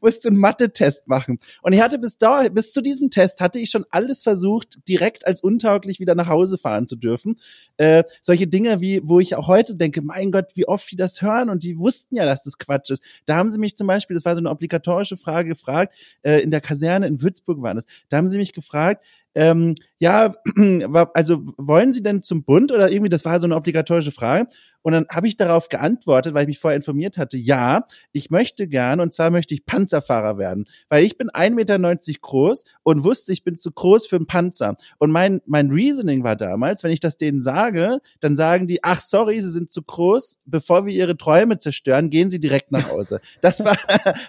musst du einen Mathe-Test machen. Und ich hatte bis da, bis zu diesem Test hatte ich schon alles versucht, direkt als untauglich wieder nach Hause fahren zu dürfen. Äh, solche Dinge wie, wo ich auch heute denke, mein Gott, wie oft die das hören und die wussten ja, dass das Quatsch ist. Da haben sie mich zum Beispiel, das war so eine obligatorische Frage gefragt, äh, in der Kaserne in Würzburg war das. Da haben sie mich gefragt, ähm, ja, also wollen Sie denn zum Bund oder irgendwie, das war so eine obligatorische Frage. Und dann habe ich darauf geantwortet, weil ich mich vorher informiert hatte, ja, ich möchte gern und zwar möchte ich Panzerfahrer werden, weil ich bin 1,90 Meter groß und wusste, ich bin zu groß für einen Panzer. Und mein, mein Reasoning war damals, wenn ich das denen sage, dann sagen die, ach sorry, sie sind zu groß, bevor wir ihre Träume zerstören, gehen sie direkt nach Hause. Das war,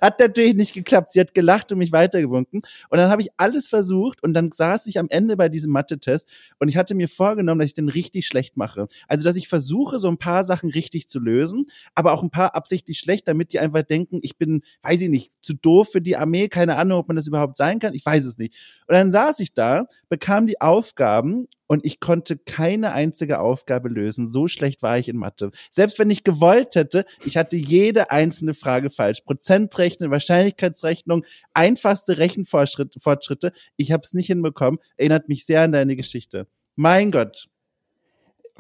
hat natürlich nicht geklappt. Sie hat gelacht und mich weitergewunken. Und dann habe ich alles versucht und dann saß ich am Ende bei diesem Mathe-Test und ich hatte mir vorgenommen, dass ich den richtig schlecht mache. Also, dass ich versuche, so ein paar Sachen richtig zu lösen, aber auch ein paar absichtlich schlecht, damit die einfach denken, ich bin, weiß ich nicht, zu doof für die Armee, keine Ahnung, ob man das überhaupt sein kann, ich weiß es nicht. Und dann saß ich da, bekam die Aufgaben und ich konnte keine einzige Aufgabe lösen. So schlecht war ich in Mathe. Selbst wenn ich gewollt hätte, ich hatte jede einzelne Frage falsch. Prozentrechnen, Wahrscheinlichkeitsrechnung, einfachste Rechenfortschritte. Fortschritte. Ich habe es nicht hinbekommen. Erinnert mich sehr an deine Geschichte. Mein Gott.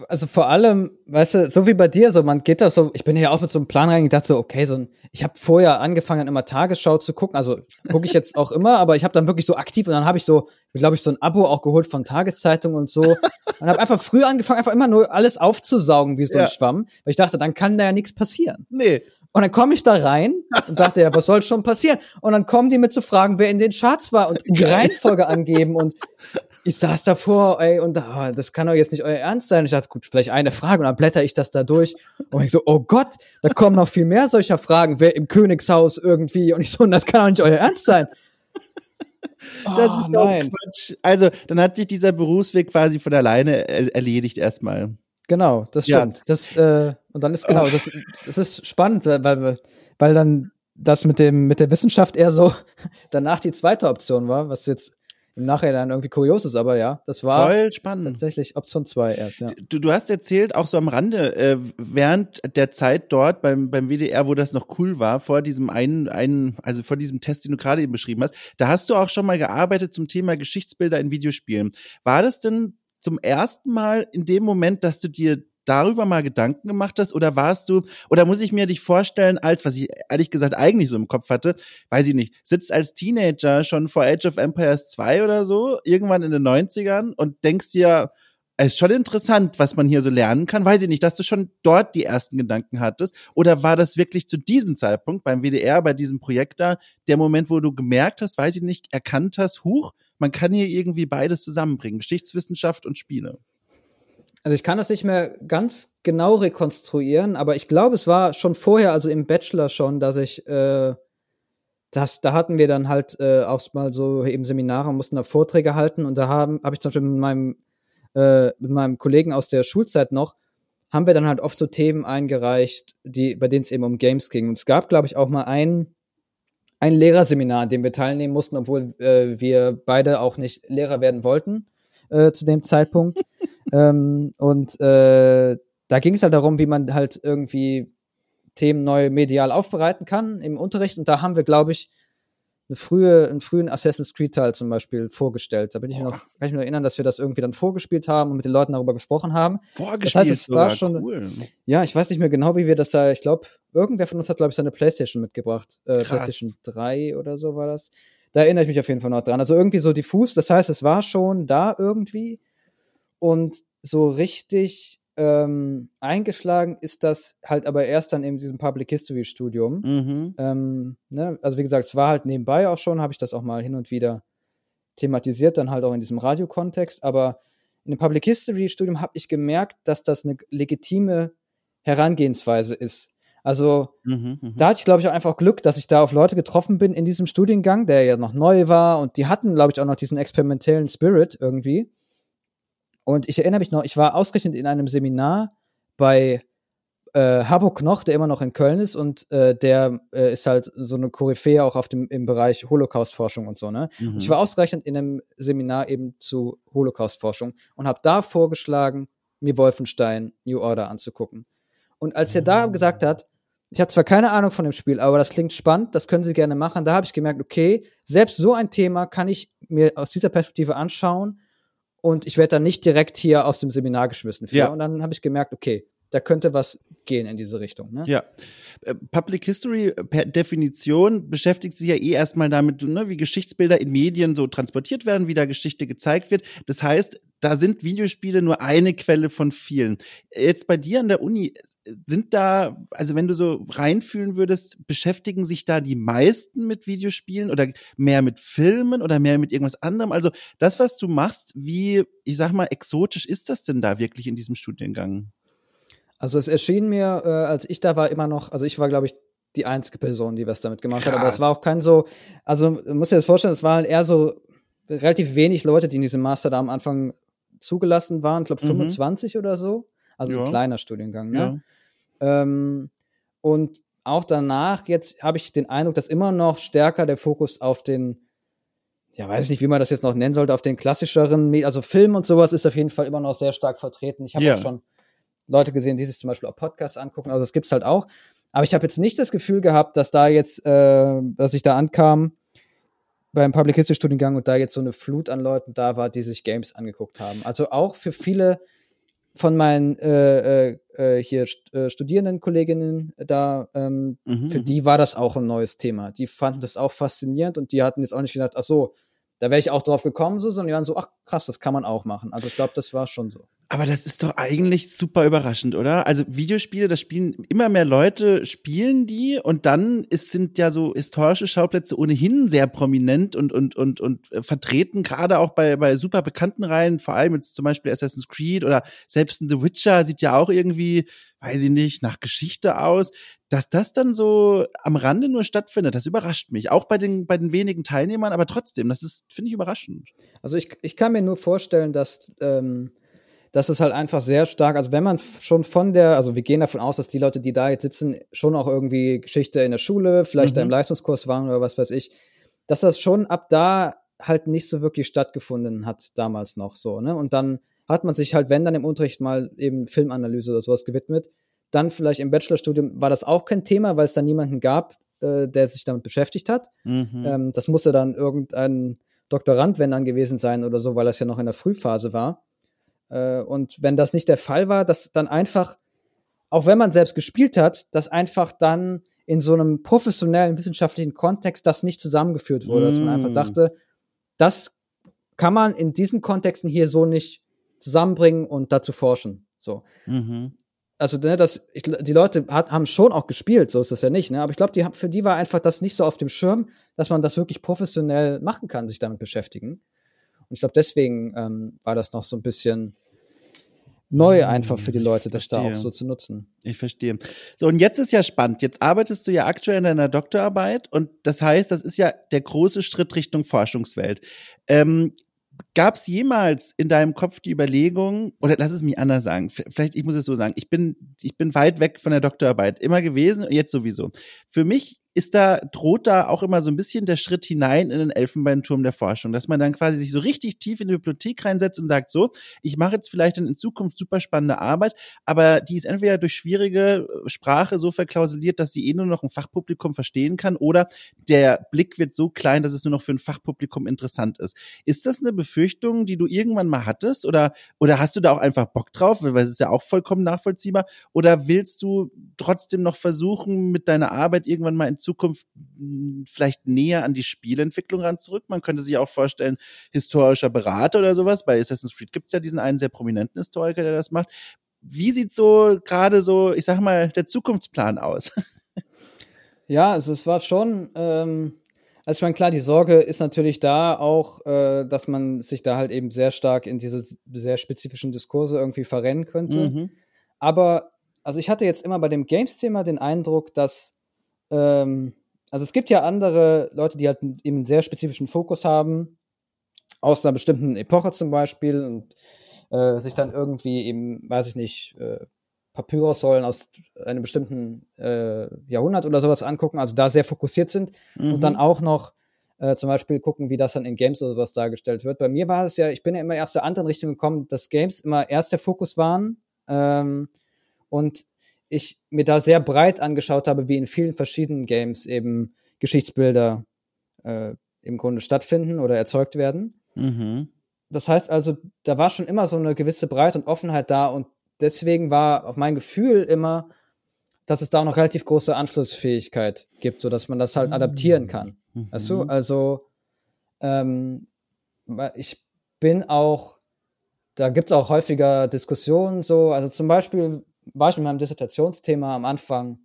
Also vor allem, weißt du, so wie bei dir, so man geht da so, ich bin ja auch mit so einem Plan reingegangen, dachte so, okay, so ein, ich habe vorher angefangen, immer Tagesschau zu gucken, also gucke ich jetzt auch immer, aber ich habe dann wirklich so aktiv und dann habe ich so, glaube ich, so ein Abo auch geholt von Tageszeitungen und so und habe einfach früh angefangen, einfach immer nur alles aufzusaugen wie so Ja. ein Schwamm, weil ich dachte, dann kann da ja nichts passieren. Nee. Und dann komme ich da rein und dachte, ja, was soll schon passieren? Und dann kommen die mit zu fragen, wer in den Charts war und die Reihenfolge angeben. Und ich saß davor, ey, und ah, das kann doch jetzt nicht euer Ernst sein. Ich dachte, gut, vielleicht eine Frage. Und dann blätter ich das da durch. Und ich so, oh Gott, da kommen noch viel mehr solcher Fragen. Wer im Königshaus irgendwie? Und ich so, das kann doch nicht euer Ernst sein. Das Oh, ist doch nein. Quatsch. Also, dann hat sich dieser Berufsweg quasi von alleine er erledigt erstmal. Genau, das Ja. stimmt. Das, äh, und dann ist genau, das, das ist spannend, weil, weil, weil dann das mit dem, mit der Wissenschaft eher so danach die zweite Option war, was jetzt im Nachhinein irgendwie kurios ist, aber ja, das war Voll spannend. tatsächlich Option 2 erst, ja. Du, du hast erzählt, auch so am Rande, äh, während der Zeit dort beim, beim WDR, wo das noch cool war, vor diesem einen, einen, also vor diesem Test, den du gerade eben beschrieben hast, da hast du auch schon mal gearbeitet zum Thema Geschichtsbilder in Videospielen. War das denn zum ersten Mal in dem Moment, dass du dir darüber mal Gedanken gemacht hast oder warst du, oder muss ich mir dich vorstellen, als, was ich ehrlich gesagt eigentlich so im Kopf hatte, weiß ich nicht, sitzt als Teenager schon vor Age of Empires 2 oder so, irgendwann in den 90ern und denkst dir, es ist schon interessant, was man hier so lernen kann. Weiß ich nicht, dass du schon dort die ersten Gedanken hattest. Oder war das wirklich zu diesem Zeitpunkt beim WDR, bei diesem Projekt da, der Moment, wo du gemerkt hast, weiß ich nicht, erkannt hast, huch, man kann hier irgendwie beides zusammenbringen, Geschichtswissenschaft und Spiele. Also ich kann das nicht mehr ganz genau rekonstruieren, aber ich glaube, es war schon vorher, also im Bachelor schon, dass ich äh, das, da hatten wir dann halt äh, auch mal so eben Seminare, mussten da Vorträge halten und da haben, habe ich zum Beispiel mit meinem äh, mit meinem Kollegen aus der Schulzeit noch, haben wir dann halt oft so Themen eingereicht, die, bei denen es eben um Games ging. Und es gab, glaube ich, auch mal ein, ein Lehrerseminar, an dem wir teilnehmen mussten, obwohl äh, wir beide auch nicht Lehrer werden wollten. Äh, zu dem Zeitpunkt. ähm, und äh, da ging es halt darum, wie man halt irgendwie Themen neu medial aufbereiten kann im Unterricht. Und da haben wir, glaube ich, eine frühe, einen frühen Assassin's Creed Teil zum Beispiel vorgestellt. Da bin ich mir noch, kann ich mich noch erinnern, dass wir das irgendwie dann vorgespielt haben und mit den Leuten darüber gesprochen haben. Vorgespielt das heißt, es war schon, cool. ja, ich weiß nicht mehr genau, wie wir das da, ich glaube, irgendwer von uns hat, glaube ich, seine Playstation mitgebracht. Äh. Playstation 3 oder so war das. Da erinnere ich mich auf jeden Fall noch dran. Also irgendwie so diffus, das heißt, es war schon da irgendwie und so richtig ähm, eingeschlagen ist das halt aber erst dann in diesem Public History Studium. Mhm. Ähm, ne? Also wie gesagt, es war halt nebenbei auch schon, habe ich das auch mal hin und wieder thematisiert, dann halt auch in diesem Radiokontext. Aber in dem Public History Studium habe ich gemerkt, dass das eine legitime Herangehensweise ist. Also Mhm. Mhm. da hatte ich, glaube ich, auch einfach Glück, dass ich da auf Leute getroffen bin in diesem Studiengang, der ja noch neu war und die hatten, glaube ich, auch noch diesen experimentellen Spirit irgendwie. Und ich erinnere mich noch, ich war ausgerechnet in einem Seminar bei äh, Habo Knoch, der immer noch in Köln ist und äh, der äh, ist halt so eine Koryphäe auch auf dem, im Bereich Holocaust-Forschung und so, ne? Mhm. Ich war ausgerechnet in einem Seminar eben zu Holocaust-Forschung und habe da vorgeschlagen, mir Wolfenstein New Order anzugucken. Und als er da gesagt hat, ich habe zwar keine Ahnung von dem Spiel, aber das klingt spannend, das können Sie gerne machen, da habe ich gemerkt, okay, selbst so ein Thema kann ich mir aus dieser Perspektive anschauen und ich werde dann nicht direkt hier aus dem Seminar geschmissen. Für. Ja. Und dann habe ich gemerkt, okay, da könnte was gehen in diese Richtung. Ne? Ja. Äh, Public History äh, per Definition beschäftigt sich ja eh erstmal damit, ne, wie Geschichtsbilder in Medien so transportiert werden, wie da Geschichte gezeigt wird. Das heißt, da sind Videospiele nur eine Quelle von vielen. Jetzt bei dir an der Uni, sind da, also wenn du so reinfühlen würdest, beschäftigen sich da die meisten mit Videospielen oder mehr mit Filmen oder mehr mit irgendwas anderem? Also das, was du machst, wie, ich sag mal, exotisch ist das denn da wirklich in diesem Studiengang? Also es erschien mir, äh, als ich da war, immer noch, also ich war, glaube ich, die einzige Person, die was damit gemacht hat. Aber es Krass. war auch kein so, also du musst dir das vorstellen, es waren eher so relativ wenig Leute, die in diesem Master da am Anfang zugelassen waren. Ich glaube Mhm. 25 oder so. Also so Ja. ein kleiner Studiengang, ne? Ja. Ähm, und auch danach, jetzt habe ich den Eindruck, dass immer noch stärker der Fokus auf den, ja, weiß ich nicht, wie man das jetzt noch nennen sollte, auf den klassischeren, also Film und sowas ist auf jeden Fall immer noch sehr stark vertreten. Ich habe Ja. auch schon Leute gesehen, die sich zum Beispiel auch Podcasts angucken, also das gibt's halt auch. Aber ich habe jetzt nicht das Gefühl gehabt, dass da jetzt, äh, dass ich da ankam beim Public History Studiengang und da jetzt so eine Flut an Leuten da war, die sich Games angeguckt haben. Also auch für viele von meinen äh, äh, äh, hier äh, Studierendenkolleginnen da, ähm, Mhm, für mhm. die war das auch ein neues Thema. Die fanden das auch faszinierend und die hatten jetzt auch nicht gedacht, ach so, da wäre ich auch drauf gekommen, so, sondern die waren so, ach krass, das kann man auch machen. Also ich glaube, das war schon so. Aber das ist doch eigentlich super überraschend, oder? Also Videospiele, das spielen immer mehr Leute spielen die und dann ist, sind ja so historische Schauplätze ohnehin sehr prominent und und und und äh, vertreten, gerade auch bei bei super bekannten Reihen, vor allem jetzt zum Beispiel Assassin's Creed oder selbst ein The Witcher sieht ja auch irgendwie, weiß ich nicht, nach Geschichte aus. Dass das dann so am Rande nur stattfindet, das überrascht mich. Auch bei den bei den wenigen Teilnehmern, aber trotzdem, das ist finde ich überraschend. Also ich, ich kann mir nur vorstellen, dass, ähm, dass es halt einfach sehr stark, also wenn man schon von der, also wir gehen davon aus, dass die Leute, die da jetzt sitzen, schon auch irgendwie Geschichte in der Schule, vielleicht da im Mhm. Leistungskurs waren oder was weiß ich, dass das schon ab da halt nicht so wirklich stattgefunden hat damals noch so, ne? Und dann hat man sich halt, wenn dann im Unterricht mal eben Filmanalyse oder sowas gewidmet, dann vielleicht im Bachelorstudium war das auch kein Thema, weil es da niemanden gab, äh, der sich damit beschäftigt hat. Mhm. Ähm, das musste dann irgendein Doktorand, wenn dann gewesen sein oder so, weil das ja noch in der Frühphase war. Äh, und wenn das nicht der Fall war, dass dann einfach, auch wenn man selbst gespielt hat, dass einfach dann in so einem professionellen wissenschaftlichen Kontext das nicht zusammengeführt wurde, dass man einfach Mm. dachte, das kann man in diesen Kontexten hier so nicht zusammenbringen und dazu forschen. So Mhm. also ne, das, ich, die Leute hat, haben schon auch gespielt, so ist das ja nicht, ne? Aber ich glaube, die für die war einfach das nicht so auf dem Schirm, dass man das wirklich professionell machen kann, sich damit beschäftigen. Und ich glaube, deswegen ähm, war das noch so ein bisschen neu einfach für die Leute, das da auch so zu nutzen. Ich verstehe. So, und jetzt ist ja spannend. Jetzt arbeitest du ja aktuell in deiner Doktorarbeit und das heißt, das ist ja der große Schritt Richtung Forschungswelt. Ähm, Gab es jemals in deinem Kopf die Überlegung, oder lass es mich anders sagen, vielleicht, ich muss es so sagen, ich bin, ich bin weit weg von der Doktorarbeit immer gewesen und jetzt sowieso. Für mich ist da, droht da auch immer so ein bisschen der Schritt hinein in den Elfenbeinturm der Forschung, dass man dann quasi sich so richtig tief in die Bibliothek reinsetzt und sagt, so, ich mache jetzt vielleicht in Zukunft super spannende Arbeit, aber die ist entweder durch schwierige äh, Sprache so verklausuliert, dass sie eh nur noch ein Fachpublikum verstehen kann oder der Blick wird so klein, dass es nur noch für ein Fachpublikum interessant ist. Ist das eine Befürchtung, die du irgendwann mal hattest oder, oder hast du da auch einfach Bock drauf, weil es ist ja auch vollkommen nachvollziehbar oder willst du trotzdem noch versuchen, mit deiner Arbeit irgendwann mal in Zukunft hm, vielleicht näher an die Spielentwicklung ranzurück? Man könnte sich auch vorstellen, historischer Berater oder sowas. Bei Assassin's Creed gibt's ja diesen einen sehr prominenten Historiker, der das macht. Wie sieht so gerade so, ich sag mal, der Zukunftsplan aus? Ja, also es war schon, ähm, also ich meine, klar, die Sorge ist natürlich da auch, äh, dass man sich da halt eben sehr stark in diese sehr spezifischen Diskurse irgendwie verrennen könnte. Mhm. Aber, also ich hatte jetzt immer bei dem Games-Thema den Eindruck, dass, ähm, also es gibt ja andere Leute, die halt eben einen sehr spezifischen Fokus haben, aus einer bestimmten Epoche zum Beispiel und äh, sich dann irgendwie eben, weiß ich nicht, äh, Papyrussäulen aus einem bestimmten äh, Jahrhundert oder sowas angucken, also da sehr fokussiert sind mhm. und dann auch noch äh, zum Beispiel gucken, wie das dann in Games oder sowas dargestellt wird. Bei mir war es ja, ich bin ja immer erst der anderen Richtung gekommen, dass Games immer erst der Fokus waren ähm, und ich mir da sehr breit angeschaut habe, wie in vielen verschiedenen Games eben Geschichtsbilder äh, im Grunde stattfinden oder erzeugt werden. Mhm. Das heißt also, da war schon immer so eine gewisse Breite und Offenheit da und deswegen war auch mein Gefühl immer, dass es da auch noch relativ große Anschlussfähigkeit gibt, so dass man das halt adaptieren mhm. kann. Mhm. Weißt du? Also ähm, ich bin auch, da gibt es auch häufiger Diskussionen so. Also zum Beispiel war ich mit meinem Dissertationsthema am Anfang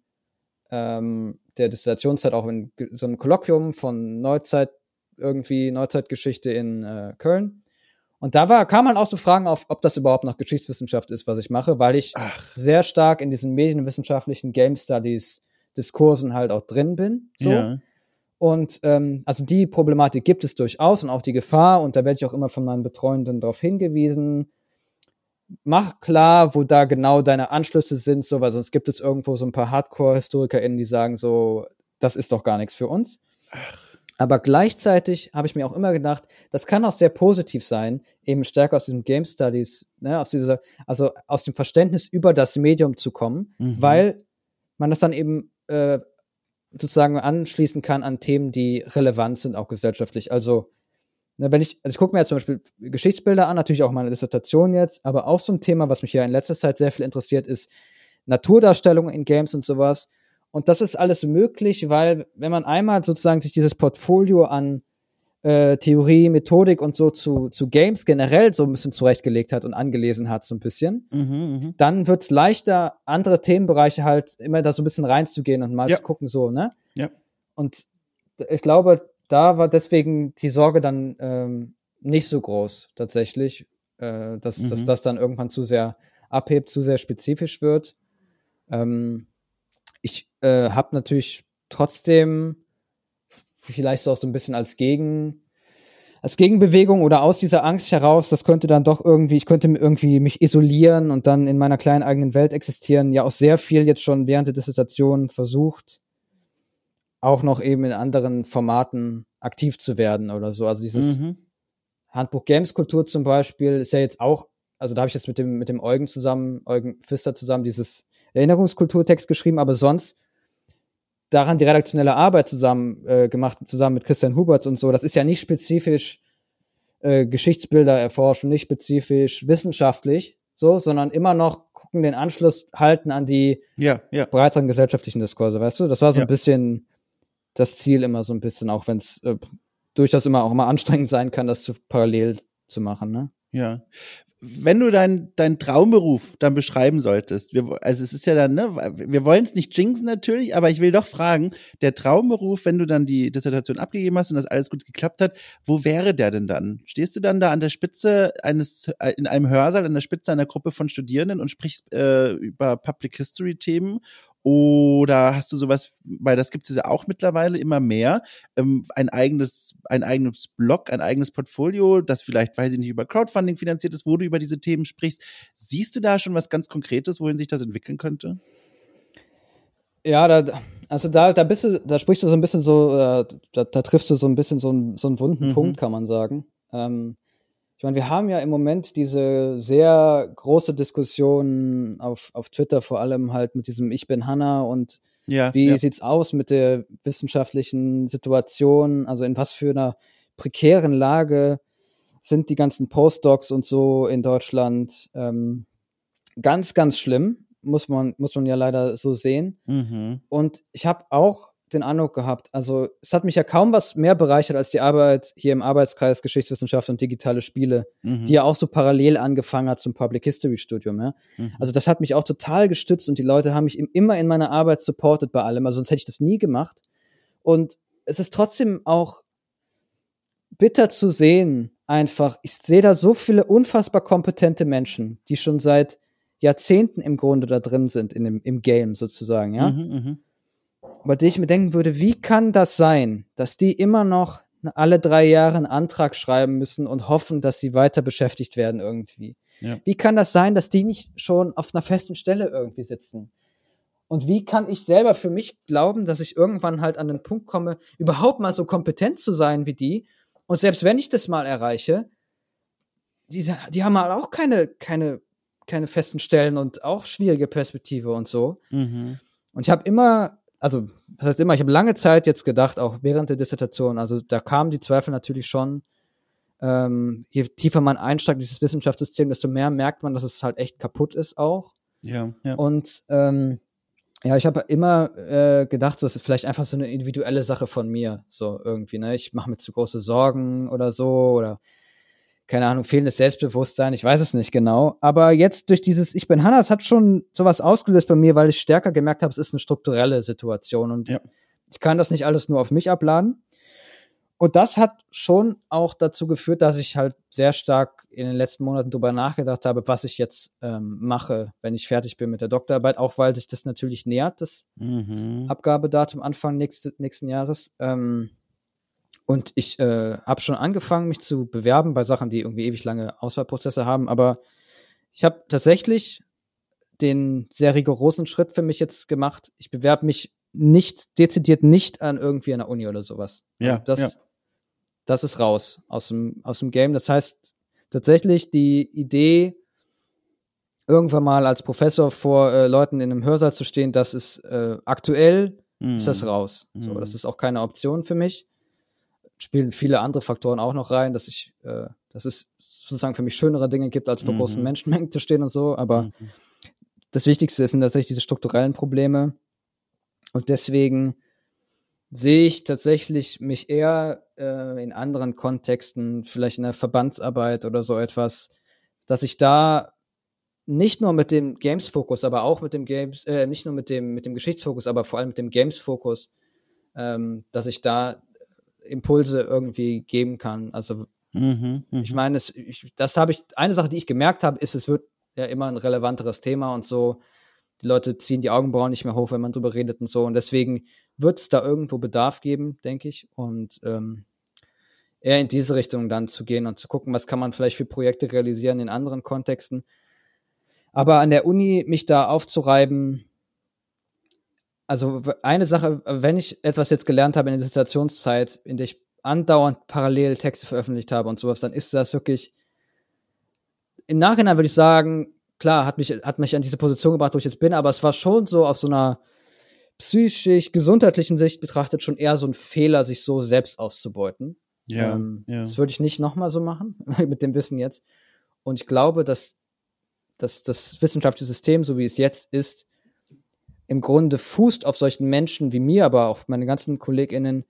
ähm, der Dissertationszeit auch in so einem Kolloquium von Neuzeit, irgendwie Neuzeitgeschichte in äh, Köln. Und da war, kam man auch so Fragen auf, ob das überhaupt noch Geschichtswissenschaft ist, was ich mache, weil ich Ach. sehr stark in diesen medienwissenschaftlichen Game Studies Diskursen halt auch drin bin. So. Ja. Und ähm, also die Problematik gibt es durchaus und auch die Gefahr, und da werde ich auch immer von meinen Betreuenden darauf hingewiesen. Mach klar, wo da genau deine Anschlüsse sind, so, weil sonst gibt es irgendwo so ein paar Hardcore-HistorikerInnen, die sagen so, das ist doch gar nichts für uns. Aber gleichzeitig habe ich mir auch immer gedacht, das kann auch sehr positiv sein, eben stärker aus diesem Game Studies, ne, aus dieser, also aus dem Verständnis über das Medium zu kommen, mhm. weil man das dann eben äh, sozusagen anschließen kann an Themen, die relevant sind, auch gesellschaftlich. Also, wenn ich, also ich gucke mir jetzt zum Beispiel Geschichtsbilder an, natürlich auch meine Dissertation jetzt, aber auch so ein Thema, was mich ja in letzter Zeit sehr viel interessiert, ist Naturdarstellung in Games und sowas. Und das ist alles möglich, weil wenn man einmal sozusagen sich dieses Portfolio an äh, Theorie, Methodik und so zu, zu Games generell so ein bisschen zurechtgelegt hat und angelesen hat, so ein bisschen, mhm, mh. dann wird's leichter, andere Themenbereiche halt immer da so ein bisschen reinzugehen und mal ja. zu gucken, so, ne? Ja. Und ich glaube, da war deswegen die Sorge dann ähm, nicht so groß, tatsächlich, äh, dass, mhm. dass das dann irgendwann zu sehr abhebt, zu sehr spezifisch wird. Ähm, ich äh, habe natürlich trotzdem vielleicht so auch so ein bisschen als Gegen als Gegenbewegung oder aus dieser Angst heraus, das könnte dann doch irgendwie, ich könnte irgendwie mich isolieren und dann in meiner kleinen eigenen Welt existieren, ja auch sehr viel jetzt schon während der Dissertation versucht, auch noch eben in anderen Formaten aktiv zu werden oder so. Also dieses mhm. Handbuch Games Kultur zum Beispiel ist ja jetzt auch, also da habe ich jetzt mit dem, mit dem Eugen zusammen, Eugen Pfister zusammen dieses Erinnerungskulturtext geschrieben, aber sonst daran die redaktionelle Arbeit zusammen äh, gemacht, zusammen mit Christian Huberts und so. Das ist ja nicht spezifisch äh, Geschichtsbilder erforschen, nicht spezifisch wissenschaftlich, so, sondern immer noch gucken, den Anschluss halten an die ja, ja. breiteren gesellschaftlichen Diskurse, weißt du? Das war so ja. ein bisschen das Ziel immer so ein bisschen, auch wenn es äh, durchaus immer auch immer anstrengend sein kann, das zu parallel zu machen, ne? Ja wenn du deinen dein Traumberuf dann beschreiben solltest, wir, also es ist ja dann, ne, wir wollen es nicht jinxen natürlich, aber ich will doch fragen, der Traumberuf, wenn du dann die Dissertation abgegeben hast und das alles gut geklappt hat, wo wäre der denn dann? Stehst du dann da an der Spitze eines, äh, in einem Hörsaal, an der Spitze einer Gruppe von Studierenden und sprichst äh, über Public History Themen oder hast du sowas, weil das gibt es ja auch mittlerweile immer mehr, ähm, ein eigenes, ein eigenes Blog, ein eigenes Portfolio, das vielleicht, weiß ich nicht, über Crowdfunding finanziert ist, wo du über diese Themen sprichst. Siehst du da schon was ganz Konkretes, wohin sich das entwickeln könnte? Ja, da, Also da, da bist du, da sprichst du so ein bisschen so, äh, da, da triffst du so ein bisschen so, ein, so einen wunden Mhm. Punkt, kann man sagen. Ähm, ich meine, wir haben ja im Moment diese sehr große Diskussion auf, auf Twitter, vor allem halt mit diesem Ich bin Hanna und Ja, wie ja. sieht's aus mit der wissenschaftlichen Situation? Also in was für einer prekären Lage sind die ganzen Postdocs und so in Deutschland? Ähm, ganz, ganz schlimm, muss man, muss man ja leider so sehen. Mhm. Und ich habe auch den Eindruck gehabt, also es hat mich ja kaum was mehr bereichert als die Arbeit hier im Arbeitskreis Geschichtswissenschaft und digitale Spiele, Mhm. die ja auch so parallel angefangen hat zum Public History Studium. Ja? Mhm. Also das hat mich auch total gestützt und die Leute haben mich im- immer in meiner Arbeit supportet bei allem, also sonst hätte ich das nie gemacht. Und es ist trotzdem auch bitter zu sehen, einfach. Ich sehe da so viele unfassbar kompetente Menschen, die schon seit Jahrzehnten im Grunde da drin sind, in dem, im Game sozusagen, ja. Mhm, mhm. Bei der ich mir denken würde, wie kann das sein, dass die immer noch alle drei Jahre einen Antrag schreiben müssen und hoffen, dass sie weiter beschäftigt werden irgendwie? Ja. Wie kann das sein, dass die nicht schon auf einer festen Stelle irgendwie sitzen? Und wie kann ich selber für mich glauben, dass ich irgendwann halt an den Punkt komme, überhaupt mal so kompetent zu sein wie die? Und selbst wenn ich das mal erreiche, diese, die haben halt auch keine, keine, keine festen Stellen und auch schwierige Perspektive und so. Mhm. Und ich habe immer, also das heißt immer, ich habe lange Zeit jetzt gedacht, auch während der Dissertation, also da kamen die Zweifel natürlich schon. Ähm, je tiefer man einsteigt in dieses Wissenschaftssystem, desto mehr merkt man, dass es halt echt kaputt ist auch. Ja, ja. Und ähm, ja, ich habe immer äh, gedacht, so, es ist vielleicht einfach so eine individuelle Sache von mir, so irgendwie. Ne? Ich mache mir zu große Sorgen oder so oder keine Ahnung, fehlendes Selbstbewusstsein, ich weiß es nicht genau. Aber jetzt durch dieses Ich bin Hanna, es hat schon sowas ausgelöst bei mir, weil ich stärker gemerkt habe, es ist eine strukturelle Situation und Ja. ich kann das nicht alles nur auf mich abladen. Und das hat schon auch dazu geführt, dass ich halt sehr stark in den letzten Monaten drüber nachgedacht habe, was ich jetzt ähm, mache, wenn ich fertig bin mit der Doktorarbeit, auch weil sich das natürlich nähert, das Mhm. Abgabedatum Anfang nächste, nächsten Jahres. Ähm, und ich äh, habe schon angefangen, mich zu bewerben bei Sachen, die irgendwie ewig lange Auswahlprozesse haben. Aber ich habe tatsächlich den sehr rigorosen Schritt für mich jetzt gemacht. Ich bewerbe mich nicht, dezidiert nicht an irgendwie einer Uni oder sowas. Ja, Und das, ja. das ist raus aus dem, aus dem Game. Das heißt, tatsächlich die Idee, irgendwann mal als Professor vor äh, Leuten in einem Hörsaal zu stehen, das ist äh, aktuell, ist das Mhm. raus. So, Mhm. das ist auch keine Option für mich. Spielen viele andere Faktoren auch noch rein, dass ich, äh, dass es sozusagen für mich schönere Dinge gibt, als vor Mhm. großen Menschenmengen zu stehen und so. Aber Mhm. das Wichtigste sind tatsächlich diese strukturellen Probleme. Und deswegen sehe ich tatsächlich mich eher äh, in anderen Kontexten, vielleicht in der Verbandsarbeit oder so etwas, dass ich da nicht nur mit dem Games-Fokus, aber auch mit dem Games, äh, nicht nur mit dem, mit dem Geschichtsfokus, aber vor allem mit dem Games-Fokus, ähm, dass ich da Impulse irgendwie geben kann. Also Mhm. Mhm. ich meine, es, ich, das habe ich, eine Sache, die ich gemerkt habe, ist, es wird ja immer ein relevanteres Thema und so. Die Leute ziehen die Augenbrauen nicht mehr hoch, wenn man drüber redet und so. Und deswegen wird es da irgendwo Bedarf geben, denke ich. Und ähm, eher in diese Richtung dann zu gehen und zu gucken, was kann man vielleicht für Projekte realisieren in anderen Kontexten. Aber an der Uni mich da aufzureiben, also eine Sache, wenn ich etwas jetzt gelernt habe in der Dissertationszeit, in der ich andauernd parallel Texte veröffentlicht habe und sowas, dann ist das wirklich im Nachhinein würde ich sagen, klar, hat mich, hat mich an diese Position gebracht, wo ich jetzt bin, aber es war schon so aus so einer psychisch-gesundheitlichen Sicht betrachtet schon eher so ein Fehler, sich so selbst auszubeuten. Ja, ähm, ja. Das würde ich nicht nochmal so machen, mit dem Wissen jetzt. Und ich glaube, dass, dass das wissenschaftliche System, so wie es jetzt ist, im Grunde fußt auf solchen Menschen wie mir, aber auch meine ganzen KollegInnen,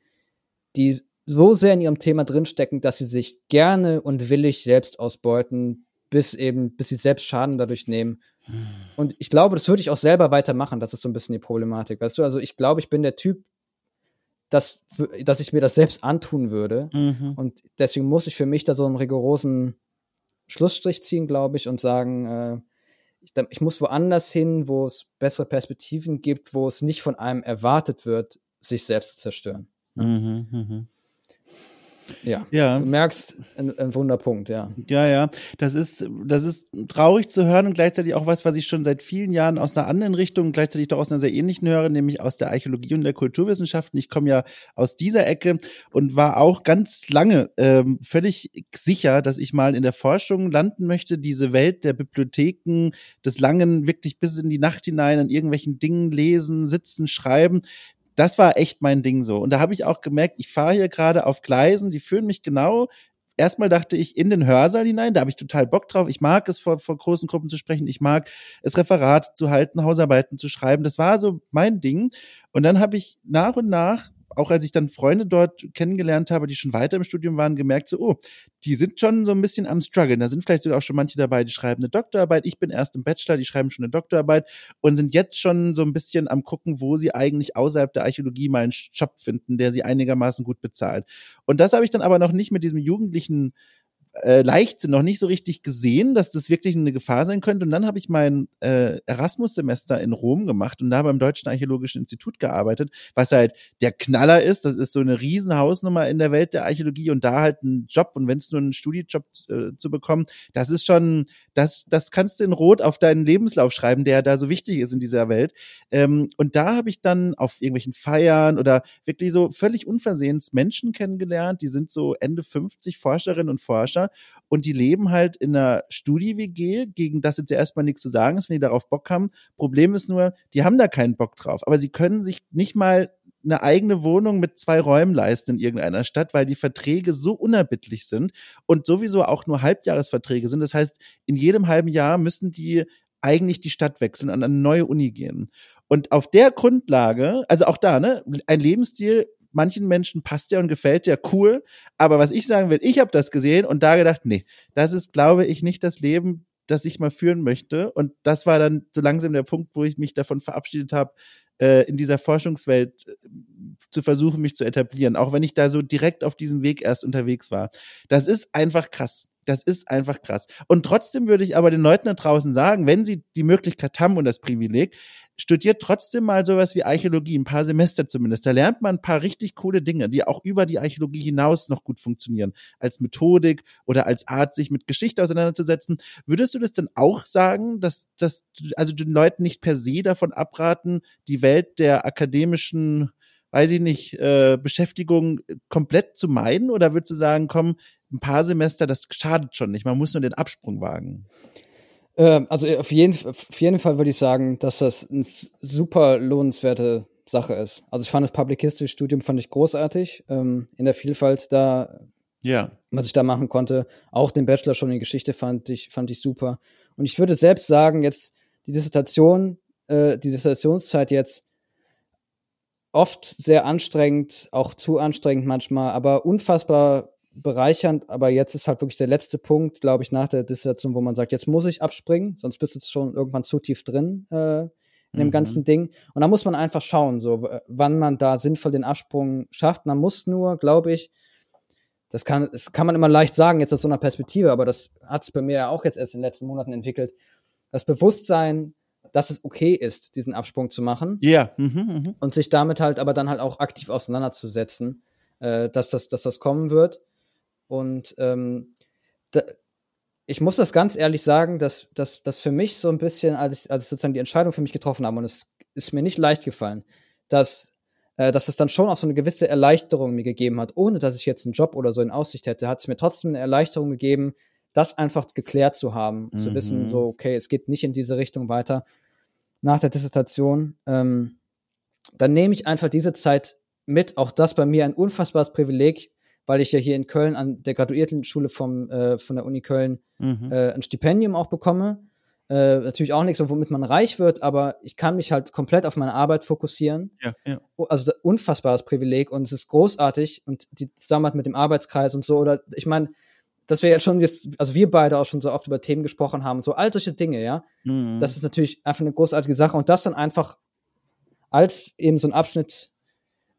die so sehr in ihrem Thema drinstecken, dass sie sich gerne und willig selbst ausbeuten, bis eben, bis sie selbst Schaden dadurch nehmen. Und ich glaube, das würde ich auch selber weitermachen. Das ist so ein bisschen die Problematik. Weißt du, also ich glaube, ich bin der Typ, dass, dass ich mir das selbst antun würde. Mhm. Und deswegen muss ich für mich da so einen rigorosen Schlussstrich ziehen, glaube ich, und sagen, äh, ich, ich muss woanders hin, wo es bessere Perspektiven gibt, wo es nicht von einem erwartet wird, sich selbst zu zerstören. Mhm. Mhm. Ja. Ja. Du merkst ein, ein Wunderpunkt, ja. Ja, ja. Das ist, das ist traurig zu hören und gleichzeitig auch was, was ich schon seit vielen Jahren aus einer anderen Richtung, gleichzeitig doch aus einer sehr ähnlichen höre, nämlich aus der Archäologie und der Kulturwissenschaften. Ich komme ja aus dieser Ecke und war auch ganz lange ähm, völlig sicher, dass ich mal in der Forschung landen möchte, diese Welt der Bibliotheken, des langen, wirklich bis in die Nacht hinein an irgendwelchen Dingen lesen, sitzen, schreiben das war echt mein Ding so. Und da habe ich auch gemerkt, ich fahre hier gerade auf Gleisen, die führen mich genau. Erstmal dachte ich in den Hörsaal hinein, da habe ich total Bock drauf. Ich mag es, vor, vor großen Gruppen zu sprechen. Ich mag es, Referat zu halten, Hausarbeiten zu schreiben. Das war so mein Ding. Und dann habe ich nach und nach auch als ich dann Freunde dort kennengelernt habe, die schon weiter im Studium waren, gemerkt so, oh, die sind schon so ein bisschen am struggeln. Da sind vielleicht sogar auch schon manche dabei, die schreiben eine Doktorarbeit. Ich bin erst im Bachelor, die schreiben schon eine Doktorarbeit und sind jetzt schon so ein bisschen am gucken, wo sie eigentlich außerhalb der Archäologie mal einen Job finden, der sie einigermaßen gut bezahlt. Und das habe ich dann aber noch nicht mit diesem jugendlichen äh, Leichtsinn noch nicht so richtig gesehen, dass das wirklich eine Gefahr sein könnte. Und dann habe ich mein äh, Erasmus-Semester in Rom gemacht und da beim Deutschen Archäologischen Institut gearbeitet, was halt der Knaller ist. Das ist so eine riesen Hausnummer in der Welt der Archäologie und da halt einen Job und wenn es nur ein Studienjob äh, zu bekommen, das ist schon, das, das kannst du in Rot auf deinen Lebenslauf schreiben, der da so wichtig ist in dieser Welt. Ähm, und da habe ich dann auf irgendwelchen Feiern oder wirklich so völlig unversehens Menschen kennengelernt, die sind so Ende 50 Forscherinnen und Forscher und die leben halt in einer Studi-WG, gegen das jetzt erstmal nichts zu sagen ist, wenn die darauf Bock haben. Problem ist nur, die haben da keinen Bock drauf, aber sie können sich nicht mal eine eigene Wohnung mit zwei Räumen leisten in irgendeiner Stadt, weil die Verträge so unerbittlich sind und sowieso auch nur Halbjahresverträge sind. Das heißt, in jedem halben Jahr müssen die eigentlich die Stadt wechseln, an eine neue Uni gehen. Und auf der Grundlage, also auch da, ne, ein Lebensstil, manchen Menschen passt der und gefällt der cool. Aber was ich sagen will, ich habe das gesehen und da gedacht, nee, das ist, glaube ich, nicht das Leben, das ich mal führen möchte. Und das war dann so langsam der Punkt, wo ich mich davon verabschiedet habe, äh, in dieser Forschungswelt äh, zu versuchen, mich zu etablieren, auch wenn ich da so direkt auf diesem Weg erst unterwegs war. Das ist einfach krass. Das ist einfach krass. Und trotzdem würde ich aber den Leuten da draußen sagen, wenn sie die Möglichkeit haben und das Privileg, studiert trotzdem mal sowas wie Archäologie, ein paar Semester zumindest. Da lernt man ein paar richtig coole Dinge, die auch über die Archäologie hinaus noch gut funktionieren, als Methodik oder als Art, sich mit Geschichte auseinanderzusetzen. Würdest du das denn auch sagen, dass, dass also den Leuten nicht per se davon abraten, die Welt der akademischen weiß ich nicht, äh, Beschäftigung komplett zu meiden? Oder würdest du sagen, komm, ein paar Semester, das schadet schon nicht, man muss nur den Absprung wagen? Ähm, also auf jeden, auf jeden Fall würde ich sagen, dass das eine super lohnenswerte Sache ist. Also ich fand das Public History Studium fand ich großartig ähm, in der Vielfalt da, ja. was ich da machen konnte. Auch den Bachelor schon in Geschichte fand ich fand ich super. Und ich würde selbst sagen, jetzt die Dissertation, äh, die Dissertationszeit jetzt oft sehr anstrengend, auch zu anstrengend manchmal, aber unfassbar bereichernd, aber jetzt ist halt wirklich der letzte Punkt, glaube ich, nach der Dissertation, wo man sagt, jetzt muss ich abspringen, sonst bist du schon irgendwann zu tief drin äh, in dem mhm. ganzen Ding. Und da muss man einfach schauen, so wann man da sinnvoll den Absprung schafft. Man muss nur, glaube ich, das kann, das kann man immer leicht sagen, jetzt aus so einer Perspektive, aber das hat sich bei mir ja auch jetzt erst in den letzten Monaten entwickelt. Das Bewusstsein, dass es okay ist, diesen Absprung zu machen. Ja. Yeah. Mhm, mh. Und sich damit halt aber dann halt auch aktiv auseinanderzusetzen, äh, dass, das, dass das kommen wird. Und ähm, da, ich muss das ganz ehrlich sagen, dass das für mich so ein bisschen, als ich, als ich sozusagen die Entscheidung für mich getroffen habe, und es ist mir nicht leicht gefallen, dass, äh, dass es dann schon auch so eine gewisse Erleichterung mir gegeben hat, ohne dass ich jetzt einen Job oder so in Aussicht hätte, hat es mir trotzdem eine Erleichterung gegeben, das einfach geklärt zu haben, mhm. zu wissen, so, okay, es geht nicht in diese Richtung weiter nach der Dissertation. Ähm, dann nehme ich einfach diese Zeit mit, auch das bei mir ein unfassbares Privileg, weil ich ja hier in Köln an der Graduiertenschule vom, äh, von der Uni Köln mhm. äh, ein Stipendium auch bekomme. Äh, natürlich auch nichts, womit man reich wird, aber ich kann mich halt komplett auf meine Arbeit fokussieren. Ja, ja. Also unfassbares Privileg und es ist großartig und die Zusammenarbeit mit dem Arbeitskreis und so. Oder ich meine, dass wir jetzt schon, also wir beide auch schon so oft über Themen gesprochen haben, so all solche Dinge, ja. Mhm. Das ist natürlich einfach eine großartige Sache und das dann einfach als eben so ein Abschnitt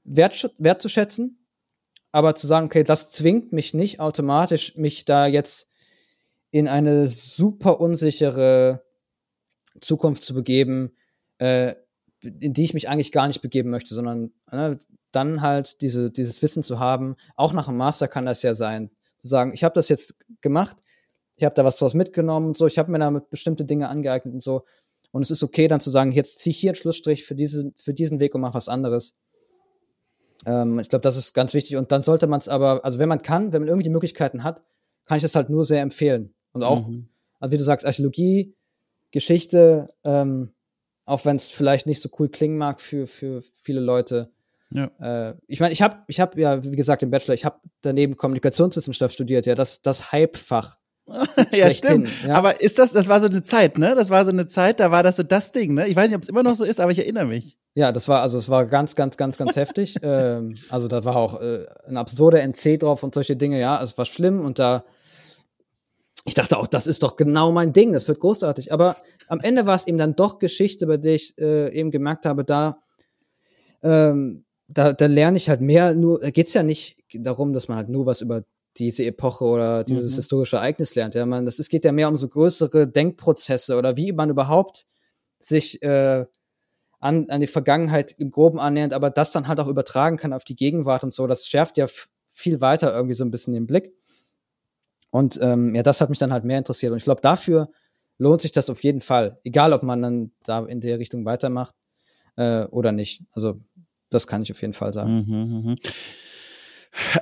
wert, wertzuschätzen aber zu sagen, okay, das zwingt mich nicht automatisch, mich da jetzt in eine super unsichere Zukunft zu begeben, äh, in die ich mich eigentlich gar nicht begeben möchte, sondern äh, dann halt diese, dieses Wissen zu haben, auch nach dem Master kann das ja sein, zu sagen, ich habe das jetzt gemacht, ich habe da was draus mitgenommen und so, ich habe mir damit bestimmte Dinge angeeignet und so. Und es ist okay, dann zu sagen, jetzt ziehe ich hier einen Schlussstrich für, diese, für diesen Weg und mache was anderes. Ähm, ich glaube, das ist ganz wichtig. Und dann sollte man es aber, also wenn man kann, wenn man irgendwie die Möglichkeiten hat, kann ich das halt nur sehr empfehlen. Und auch, mhm. also wie du sagst, Archäologie, Geschichte, ähm, auch wenn es vielleicht nicht so cool klingen mag für, für viele Leute. Ja. Äh, ich meine, ich habe ich hab ja, wie gesagt, im Bachelor, ich habe daneben Kommunikationswissenschaft studiert, ja, das, das Hype-Fach. ja, stimmt. Ja. Aber ist das, das war so eine Zeit, ne? Das war so eine Zeit, da war das so das Ding, ne? Ich weiß nicht, ob es immer noch so ist, aber ich erinnere mich. Ja, das war, also es war ganz, ganz, ganz, ganz heftig. Ähm, also da war auch äh, ein absurder NC drauf und solche Dinge, ja. Es war schlimm und da, ich dachte auch, das ist doch genau mein Ding, das wird großartig. Aber am Ende war es eben dann doch Geschichte, bei der ich äh, eben gemerkt habe, da, ähm, da, da lerne ich halt mehr, nur, da geht's ja nicht darum, dass man halt nur was über diese Epoche oder dieses mhm. historische Ereignis lernt. Ja, man, das, es geht ja mehr um so größere Denkprozesse oder wie man überhaupt sich äh, an, an die Vergangenheit im Groben annähernd, aber das dann halt auch übertragen kann auf die Gegenwart und so. Das schärft ja viel weiter irgendwie so ein bisschen den Blick. Und ähm, ja, das hat mich dann halt mehr interessiert. Und ich glaube, dafür lohnt sich das auf jeden Fall. Egal, ob man dann da in der Richtung weitermacht äh, oder nicht. Also das kann ich auf jeden Fall sagen. Mhm, mh.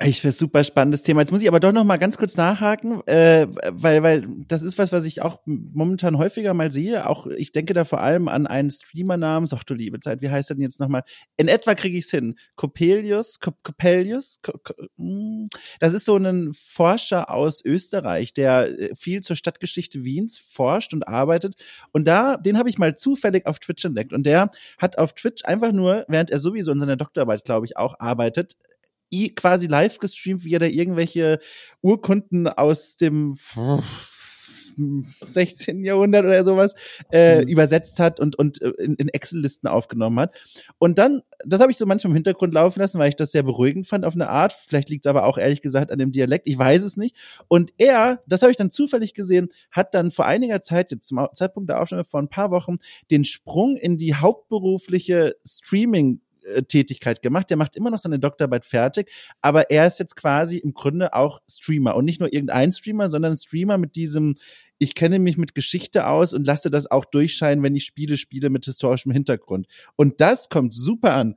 Ich finde super spannendes Thema. Jetzt muss ich aber doch noch mal ganz kurz nachhaken, äh, weil weil das ist was, was ich auch momentan häufiger mal sehe. Auch ich denke da vor allem an einen Streamer namens, ach du liebe Zeit, wie heißt der denn jetzt noch mal? In etwa kriege ich es hin. Coppelius, Coppelius. Hm. Das ist so ein Forscher aus Österreich, der äh, viel zur Stadtgeschichte Wiens forscht und arbeitet. Und da, den habe ich mal zufällig auf Twitch entdeckt. Und der hat auf Twitch einfach nur, während er sowieso in seiner Doktorarbeit, glaube ich, auch arbeitet, quasi live gestreamt, wie er da irgendwelche Urkunden aus dem 16. Jahrhundert oder sowas äh, mhm. übersetzt hat und, und äh, in, in Excel-Listen aufgenommen hat. Und dann, das habe ich so manchmal im Hintergrund laufen lassen, weil ich das sehr beruhigend fand auf eine Art. Vielleicht liegt es aber auch ehrlich gesagt an dem Dialekt, ich weiß es nicht. Und er, das habe ich dann zufällig gesehen, hat dann vor einiger Zeit, jetzt zum Zeitpunkt der Aufnahme vor ein paar Wochen, den Sprung in die hauptberufliche Streaming Tätigkeit gemacht. Der macht immer noch seine Doktorarbeit fertig, aber er ist jetzt quasi im Grunde auch Streamer und nicht nur irgendein Streamer, sondern Streamer mit diesem ich kenne mich mit Geschichte aus und lasse das auch durchscheinen, wenn ich Spiele spiele mit historischem Hintergrund. Und das kommt super an.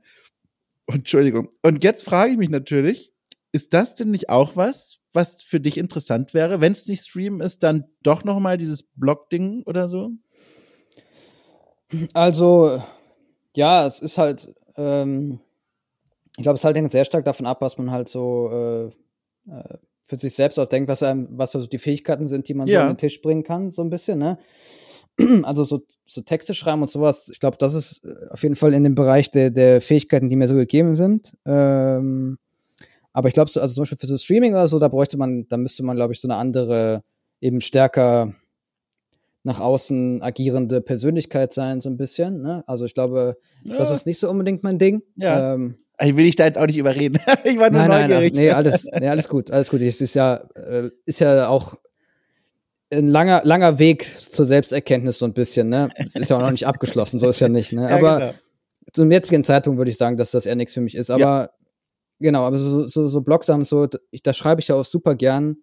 Entschuldigung. Und jetzt frage ich mich natürlich, ist das denn nicht auch was, was für dich interessant wäre, wenn es nicht Stream ist, dann doch noch mal dieses Blog-Ding oder so? Also ja, es ist halt ähm, ich glaube, es halt hängt sehr stark davon ab, was man halt so äh, äh, für sich selbst auch denkt, was einem, was so die Fähigkeiten sind, die man ja. so an den Tisch bringen kann, so ein bisschen, ne? Also so, so Texte schreiben und sowas, ich glaube, das ist äh, auf jeden Fall in dem Bereich der, der Fähigkeiten, die mir so gegeben sind. Ähm, aber ich glaube, so, also zum Beispiel für so Streaming oder so, da bräuchte man, da müsste man, glaube ich, so eine andere, eben stärker nach außen agierende Persönlichkeit sein, so ein bisschen. Ne? Also ich glaube, ja. das ist nicht so unbedingt mein Ding. Ja. Ähm, ich will dich da jetzt auch nicht überreden. ich war nur nein, neugierig. Nein, nein, nee, alles, nee, alles gut, alles gut. Es ist ja, äh, ist ja auch ein langer, langer Weg zur Selbsterkenntnis so ein bisschen. Ne? Es ist ja auch noch nicht abgeschlossen, so ist ja nicht. Ne? Aber ja, genau. zum jetzigen Zeitpunkt würde ich sagen, dass das eher nichts für mich ist. Aber ja. genau, aber so, so, so Blogsachen, so, ich, da schreibe ich ja auch super gern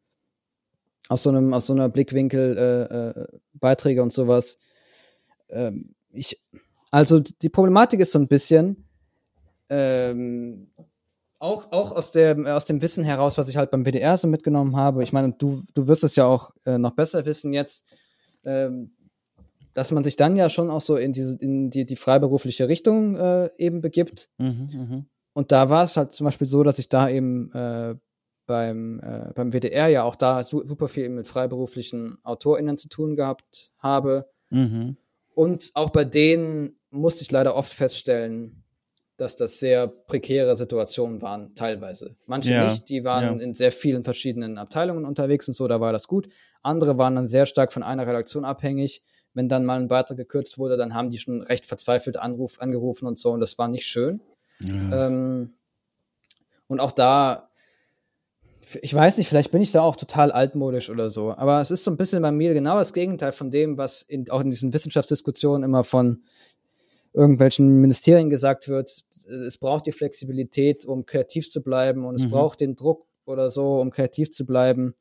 aus so einem, aus so einer Blickwinkel äh, äh, Beiträge und sowas. Ähm, ich, also die Problematik ist so ein bisschen, ähm, auch, auch aus, der, aus dem Wissen heraus, was ich halt beim WDR so mitgenommen habe. Ich meine, du, du wirst es ja auch äh, noch besser wissen jetzt, ähm, dass man sich dann ja schon auch so in, diese, in die, die freiberufliche Richtung äh, eben begibt. Mhm, mh. Und da war es halt zum Beispiel so, dass ich da eben äh, beim, äh, beim WDR ja auch da su super viel mit freiberuflichen AutorInnen zu tun gehabt habe. Mhm. Und auch bei denen musste ich leider oft feststellen, dass das sehr prekäre Situationen waren, teilweise. Manche ja. nicht, die waren ja. in sehr vielen verschiedenen Abteilungen unterwegs und so, da war das gut. Andere waren dann sehr stark von einer Redaktion abhängig. Wenn dann mal ein Beitrag gekürzt wurde, dann haben die schon recht verzweifelt Anruf, angerufen und so, und das war nicht schön. Ja. Ähm, und auch da ich weiß nicht, vielleicht bin ich da auch total altmodisch oder so, aber es ist so ein bisschen bei mir genau das Gegenteil von dem, was in, auch in diesen Wissenschaftsdiskussionen immer von irgendwelchen Ministerien gesagt wird. es braucht die Flexibilität, um kreativ zu bleiben und es Mhm. braucht den Druck oder so, um kreativ zu bleiben.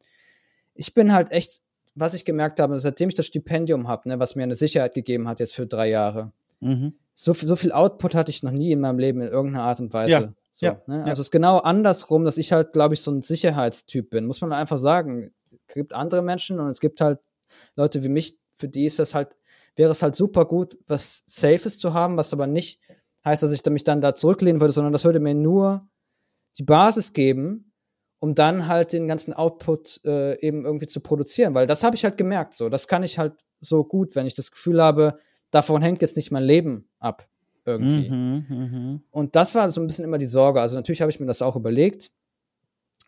Ich bin halt echt, was ich gemerkt habe, seitdem ich das Stipendium habe, ne, was mir eine Sicherheit gegeben hat jetzt für drei Jahre, Mhm. so, viel- so viel Output hatte ich noch nie in meinem Leben in irgendeiner Art und Weise. Ja, So, ja, ne? ja. Also es ist genau andersrum, dass ich halt, glaube ich, so ein Sicherheitstyp bin. Muss man einfach sagen. Es gibt andere Menschen und es gibt halt Leute wie mich, für die ist das halt, wäre es halt super gut, was Safes zu haben, was aber nicht heißt, dass ich mich dann da zurücklehnen würde, sondern das würde mir nur die Basis geben, um dann halt den ganzen Output äh, eben irgendwie zu produzieren. Weil das habe ich halt gemerkt so. Das kann ich halt so gut, wenn ich das Gefühl habe, davon hängt jetzt nicht mein Leben ab. Irgendwie. Mhm. Mhm. Und das war so ein bisschen immer die Sorge. Also natürlich habe ich mir das auch überlegt.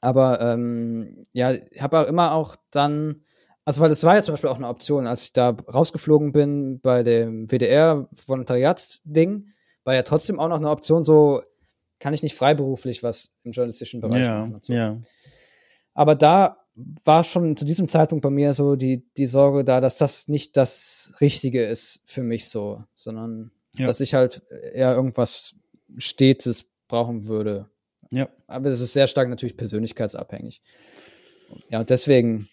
Aber ähm, ja, ich habe auch immer auch dann, also weil das war ja zum Beispiel auch eine Option, als ich da rausgeflogen bin bei dem WDR-Volontariatsding, war ja trotzdem auch noch eine Option, so kann ich nicht freiberuflich was im journalistischen Bereich Ja, machen. So. ja. Aber da war schon zu diesem Zeitpunkt bei mir so die, die Sorge da, dass das nicht das Richtige ist für mich so, sondern Ja. dass ich halt eher irgendwas Stetes brauchen würde. Ja. Aber das ist sehr stark natürlich persönlichkeitsabhängig. Ja, und deswegen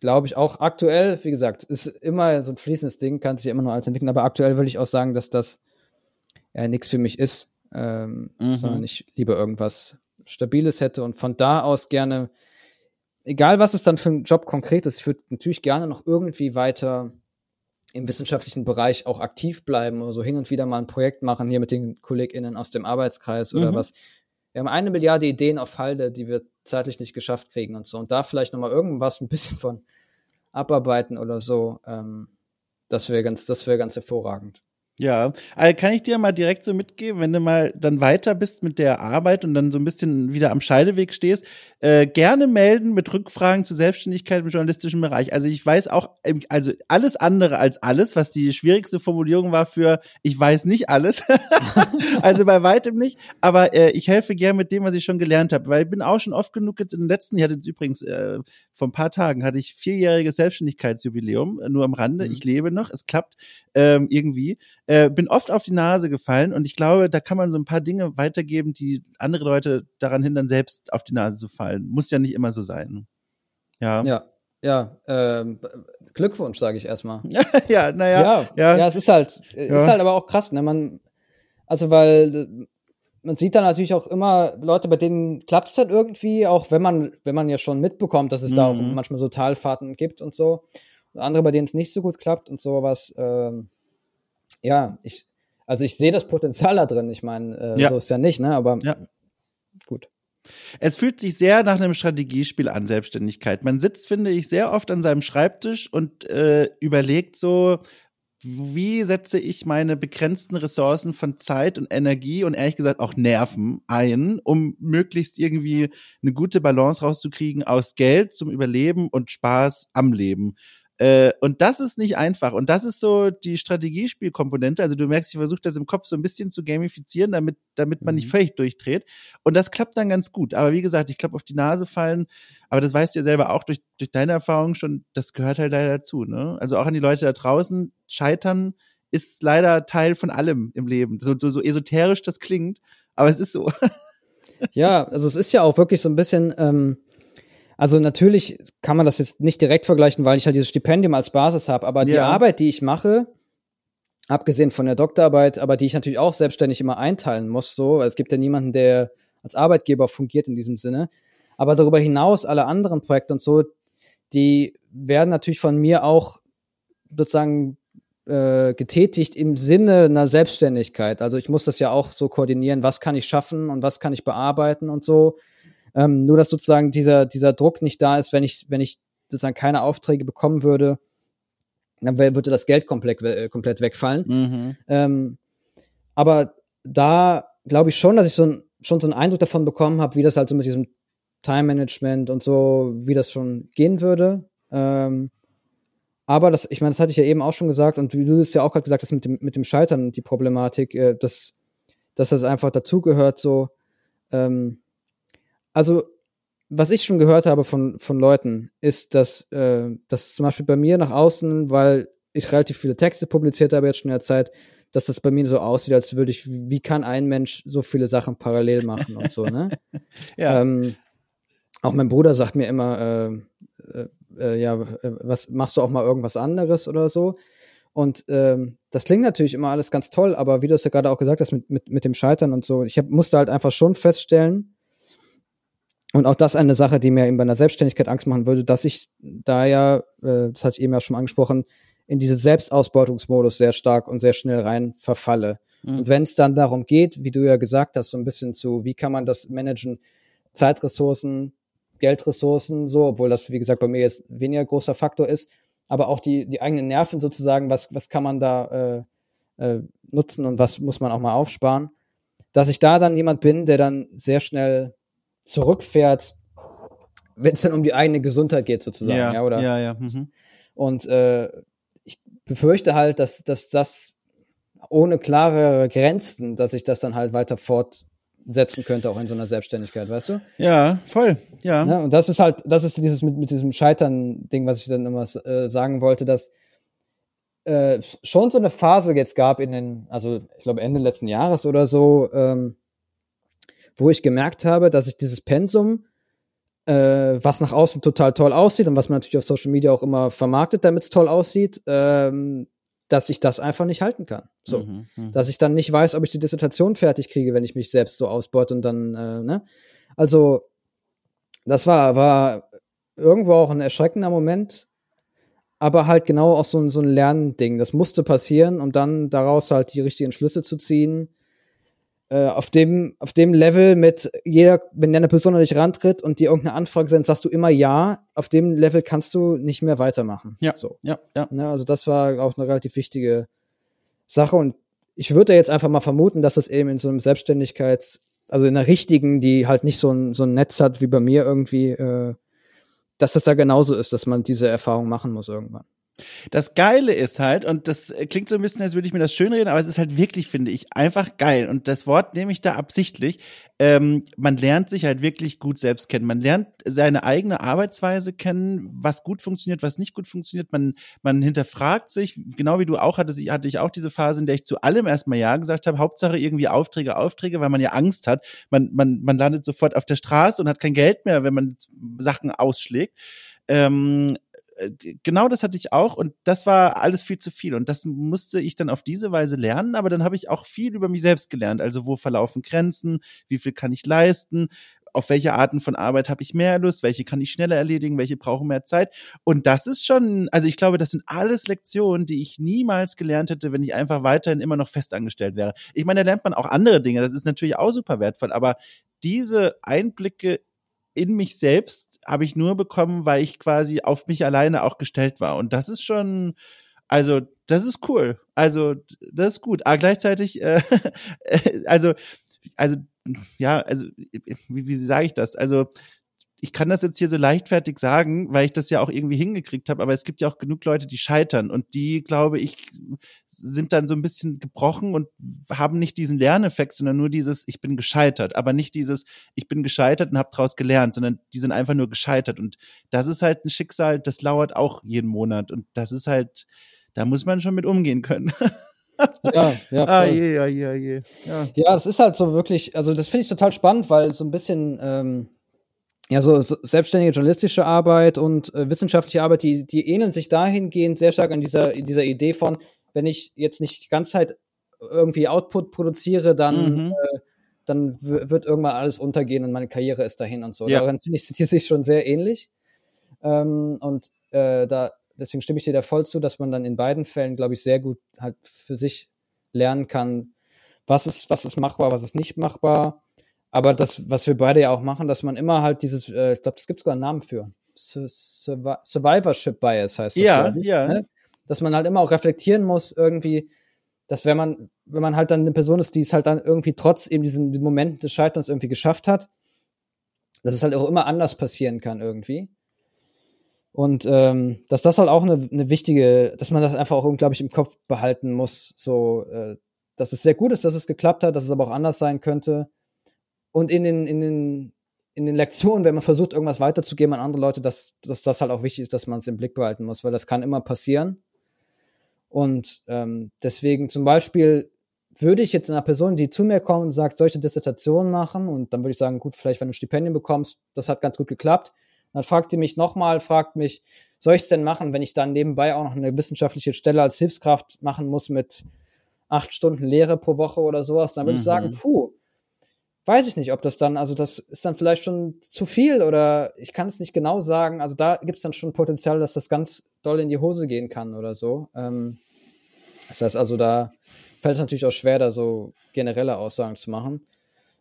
glaube ich auch aktuell, wie gesagt, ist immer so ein fließendes Ding, kann sich immer nur entwickeln, aber aktuell würde ich auch sagen, dass das ja nichts für mich ist, ähm, Mhm. sondern ich lieber irgendwas Stabiles hätte und von da aus gerne, egal was es dann für ein Job konkret ist, ich würde natürlich gerne noch irgendwie weiter im wissenschaftlichen Bereich auch aktiv bleiben oder so hin und wieder mal ein Projekt machen hier mit den KollegInnen aus dem Arbeitskreis oder Mhm. was. Wir haben eine Milliarde Ideen auf Halde, die wir zeitlich nicht geschafft kriegen und so. Und da vielleicht nochmal irgendwas ein bisschen von abarbeiten oder so. Ähm, das wäre ganz, das wäre ganz hervorragend. Ja, also kann ich dir mal direkt so mitgeben, wenn du mal dann weiter bist mit der Arbeit und dann so ein bisschen wieder am Scheideweg stehst, äh, gerne melden mit Rückfragen zur Selbstständigkeit im journalistischen Bereich. Also ich weiß auch, ähm, also alles andere als alles, was die schwierigste Formulierung war für ich weiß nicht alles. also bei weitem nicht, aber äh, ich helfe gern mit dem, was ich schon gelernt habe, weil ich bin auch schon oft genug jetzt in den letzten, ich hatte jetzt übrigens äh, vor ein paar Tagen hatte ich vierjähriges Selbstständigkeitsjubiläum, äh, nur am Rande. Mhm. Ich lebe noch, es klappt ähm, irgendwie. Äh, bin oft auf die Nase gefallen und ich glaube, da kann man so ein paar Dinge weitergeben, die andere Leute daran hindern, selbst auf die Nase zu fallen. Muss ja nicht immer so sein. Ja. Ja, ja. Ähm, Glückwunsch, sage ich erstmal. ja, naja. ja, ja. ja, es ist halt, Ja. ist halt aber auch krass, ne? Man, also weil äh, man sieht dann natürlich auch immer Leute, bei denen klappt es dann irgendwie, auch wenn man, wenn man ja schon mitbekommt, dass es da auch Mhm. manchmal so Talfahrten gibt und so. Und andere, bei denen es nicht so gut klappt und sowas. Ähm, ja, ich, also ich sehe das Potenzial da drin. Ich meine, äh, Ja. so ist ja nicht, ne? Aber Ja. gut. Es fühlt sich sehr nach einem Strategiespiel an, Selbstständigkeit. Man sitzt, finde ich, sehr oft an seinem Schreibtisch und äh, überlegt so, wie setze ich meine begrenzten Ressourcen von Zeit und Energie und ehrlich gesagt auch Nerven ein, um möglichst irgendwie eine gute Balance rauszukriegen aus Geld zum Überleben und Spaß am Leben. Äh, und das ist nicht einfach. Und das ist so die Strategiespielkomponente. Also du merkst, ich versuche das im Kopf so ein bisschen zu gamifizieren, damit, damit man nicht Mhm. völlig durchdreht. Und das klappt dann ganz gut. Aber wie gesagt, ich glaube, auf die Nase fallen, aber das weißt du ja selber auch durch, durch deine Erfahrung schon, das gehört halt leider dazu. Ne? Also auch an die Leute da draußen, scheitern ist leider Teil von allem im Leben. So, so, so esoterisch das klingt, aber es ist so. Ja, also es ist ja auch wirklich so ein bisschen, ähm, also natürlich kann man das jetzt nicht direkt vergleichen, weil ich halt dieses Stipendium als Basis habe, aber die Ja. Arbeit, die ich mache, abgesehen von der Doktorarbeit, aber die ich natürlich auch selbstständig immer einteilen muss, so, es gibt ja niemanden, der als Arbeitgeber fungiert in diesem Sinne, aber darüber hinaus alle anderen Projekte und so, die werden natürlich von mir auch sozusagen äh, getätigt im Sinne einer Selbstständigkeit. Also ich muss das ja auch so koordinieren, was kann ich schaffen und was kann ich bearbeiten und so. Ähm, nur dass sozusagen dieser, dieser Druck nicht da ist, wenn ich, wenn ich sozusagen keine Aufträge bekommen würde, dann würde das Geld komplett, we- komplett wegfallen. Mhm. Ähm, aber da glaube ich schon, dass ich so ein, schon so einen Eindruck davon bekommen habe, wie das halt so mit diesem Time Management und so, wie das schon gehen würde. Ähm, aber das, ich meine, das hatte ich ja eben auch schon gesagt und wie du es ja auch gerade gesagt hast mit dem, mit dem Scheitern, die Problematik, äh, dass, dass das einfach dazugehört, so. Ähm, also, was ich schon gehört habe von, von Leuten, ist, dass, äh, dass zum Beispiel bei mir nach außen, weil ich relativ viele Texte publiziert habe jetzt schon in der Zeit, dass das bei mir so aussieht, als würde ich, wie kann ein Mensch so viele Sachen parallel machen und so, ne? ja. Ähm, auch mein Bruder sagt mir immer, äh, äh, äh, ja, äh, was machst du auch mal irgendwas anderes oder so? Und ähm, das klingt natürlich immer alles ganz toll, aber wie du es ja gerade auch gesagt hast mit, mit, mit dem Scheitern und so, ich hab, musste halt einfach schon feststellen, und auch das eine Sache, die mir eben bei einer Selbstständigkeit Angst machen würde, dass ich da ja, äh, das hatte ich eben ja schon angesprochen, in diese Selbstausbeutungsmodus sehr stark und sehr schnell rein verfalle. Mhm. Und wenn es dann darum geht, wie du ja gesagt hast, so ein bisschen zu, wie kann man das managen, Zeitressourcen, Geldressourcen, so, obwohl das, wie gesagt, bei mir jetzt weniger großer Faktor ist, aber auch die, die eigenen Nerven sozusagen, was, was kann man da äh, äh, nutzen und was muss man auch mal aufsparen, dass ich da dann jemand bin, der dann sehr schnell zurückfährt, wenn es dann um die eigene Gesundheit geht, sozusagen. Ja, ja oder? Ja, ja. Mhm. Und äh, ich befürchte halt, dass, dass das ohne klare Grenzen, dass ich das dann halt weiter fortsetzen könnte, auch in so einer Selbstständigkeit, weißt du? Ja, voll, ja. ja ne, und das ist halt, das ist dieses mit, mit diesem Scheitern-Ding, was ich dann immer äh, sagen wollte, dass äh, schon so eine Phase jetzt gab in den, also ich glaube Ende letzten Jahres oder so, ähm, wo ich gemerkt habe, dass ich dieses Pensum, äh, was nach außen total toll aussieht und was man natürlich auf Social Media auch immer vermarktet, damit es toll aussieht, ähm, dass ich das einfach nicht halten kann. So, mhm, mh. dass ich dann nicht weiß, ob ich die Dissertation fertig kriege, wenn ich mich selbst so ausbeute und dann, äh, ne? Also, das war, war irgendwo auch ein erschreckender Moment, aber halt genau auch so, so ein Lernding. Das musste passieren, um dann daraus halt die richtigen Schlüsse zu ziehen äh, auf dem, auf dem Level mit jeder, wenn eine Person an dich rantritt und dir irgendeine Anfrage sendet, sagst du immer ja, auf dem Level kannst du nicht mehr weitermachen. Ja. So. Ja, ja. Ne, also das war auch eine relativ wichtige Sache und ich würde jetzt einfach mal vermuten, dass es eben in so einem Selbstständigkeits, also in einer richtigen, die halt nicht so ein, so ein Netz hat wie bei mir irgendwie, äh, dass das da genauso ist, dass man diese Erfahrung machen muss irgendwann. Das Geile ist halt, und das klingt so ein bisschen, als würde ich mir das schönreden, aber es ist halt wirklich, finde ich, einfach geil. Und das Wort nehme ich da absichtlich. Ähm, man lernt sich halt wirklich gut selbst kennen. Man lernt seine eigene Arbeitsweise kennen, was gut funktioniert, was nicht gut funktioniert. Man, man hinterfragt sich, genau wie du auch hattest, ich hatte ich auch diese Phase, in der ich zu allem erstmal Ja gesagt habe. Hauptsache irgendwie Aufträge, Aufträge, weil man ja Angst hat. Man, man, man landet sofort auf der Straße und hat kein Geld mehr, wenn man Sachen ausschlägt. Ähm, äh, genau das hatte ich auch und das war alles viel zu viel und das musste ich dann auf diese Weise lernen, aber dann habe ich auch viel über mich selbst gelernt, also wo verlaufen Grenzen, wie viel kann ich leisten, auf welche Arten von Arbeit habe ich mehr Lust, welche kann ich schneller erledigen, welche brauchen mehr Zeit? Und das ist schon, also ich glaube, das sind alles Lektionen, die ich niemals gelernt hätte, wenn ich einfach weiterhin immer noch festangestellt wäre. Ich meine, da lernt man auch andere Dinge, das ist natürlich auch super wertvoll, aber diese Einblicke in mich selbst habe ich nur bekommen, weil ich quasi auf mich alleine auch gestellt war. Und das ist schon, also das ist cool. Also das ist gut. Aber gleichzeitig, äh, also, also ja, also wie, wie sage ich das? Also ich kann das jetzt hier so leichtfertig sagen, weil ich das ja auch irgendwie hingekriegt habe, aber es gibt ja auch genug Leute, die scheitern und die, glaube ich, sind dann so ein bisschen gebrochen und haben nicht diesen Lerneffekt, sondern nur dieses, ich bin gescheitert, aber nicht dieses, ich bin gescheitert und habe daraus gelernt, sondern die sind einfach nur gescheitert und das ist halt ein Schicksal, das lauert auch jeden Monat und das ist halt, da muss man schon mit umgehen können. ja, ja, ah, je, ja, je, je. Ja. ja, das ist halt so wirklich, also das finde ich total spannend, weil so ein bisschen, ähm, ja, so, so selbstständige journalistische Arbeit und äh, wissenschaftliche Arbeit, die, die ähneln sich dahingehend sehr stark an dieser, dieser Idee von, wenn ich jetzt nicht die ganze Zeit irgendwie Output produziere, dann, mhm. äh, dann wird irgendwann alles untergehen und meine Karriere ist dahin und so. Ja. Daran finde ich, sind die sich schon sehr ähnlich. Ähm, und äh, da, deswegen stimme ich dir da voll zu, dass man dann in beiden Fällen, glaube ich, sehr gut halt für sich lernen kann, was ist, was ist machbar, was ist nicht machbar aber das, was wir beide ja auch machen, dass man immer halt dieses, äh, ich glaube, es gibt sogar einen Namen für. Survivorship Bias heißt das. Ja, ja. Ne? Dass man halt immer auch reflektieren muss, irgendwie, dass wenn man, wenn man halt dann eine Person ist, die es halt dann irgendwie trotz eben diesen Momenten des Scheiterns irgendwie geschafft hat, dass es halt auch immer anders passieren kann irgendwie. Und ähm, dass das halt auch eine, eine wichtige, dass man das einfach auch unglaublich im Kopf behalten muss, so, äh, dass es sehr gut ist, dass es geklappt hat, dass es aber auch anders sein könnte und in den, in den, in den Lektionen, wenn man versucht, irgendwas weiterzugeben an andere Leute, dass, dass das halt auch wichtig ist, dass man es im Blick behalten muss, weil das kann immer passieren. Und ähm, deswegen zum Beispiel würde ich jetzt einer Person, die zu mir kommt und sagt, solche Dissertation machen, und dann würde ich sagen, gut, vielleicht wenn du ein Stipendium bekommst, das hat ganz gut geklappt. Dann fragt die mich nochmal, fragt mich, soll ich es denn machen, wenn ich dann nebenbei auch noch eine wissenschaftliche Stelle als Hilfskraft machen muss mit acht Stunden Lehre pro Woche oder sowas? Dann würde mhm. ich sagen, puh, weiß ich nicht, ob das dann, also das ist dann vielleicht schon zu viel oder ich kann es nicht genau sagen. Also da gibt es dann schon Potenzial, dass das ganz doll in die Hose gehen kann oder so. Ähm, das heißt also, da fällt es natürlich auch schwer, da so generelle Aussagen zu machen.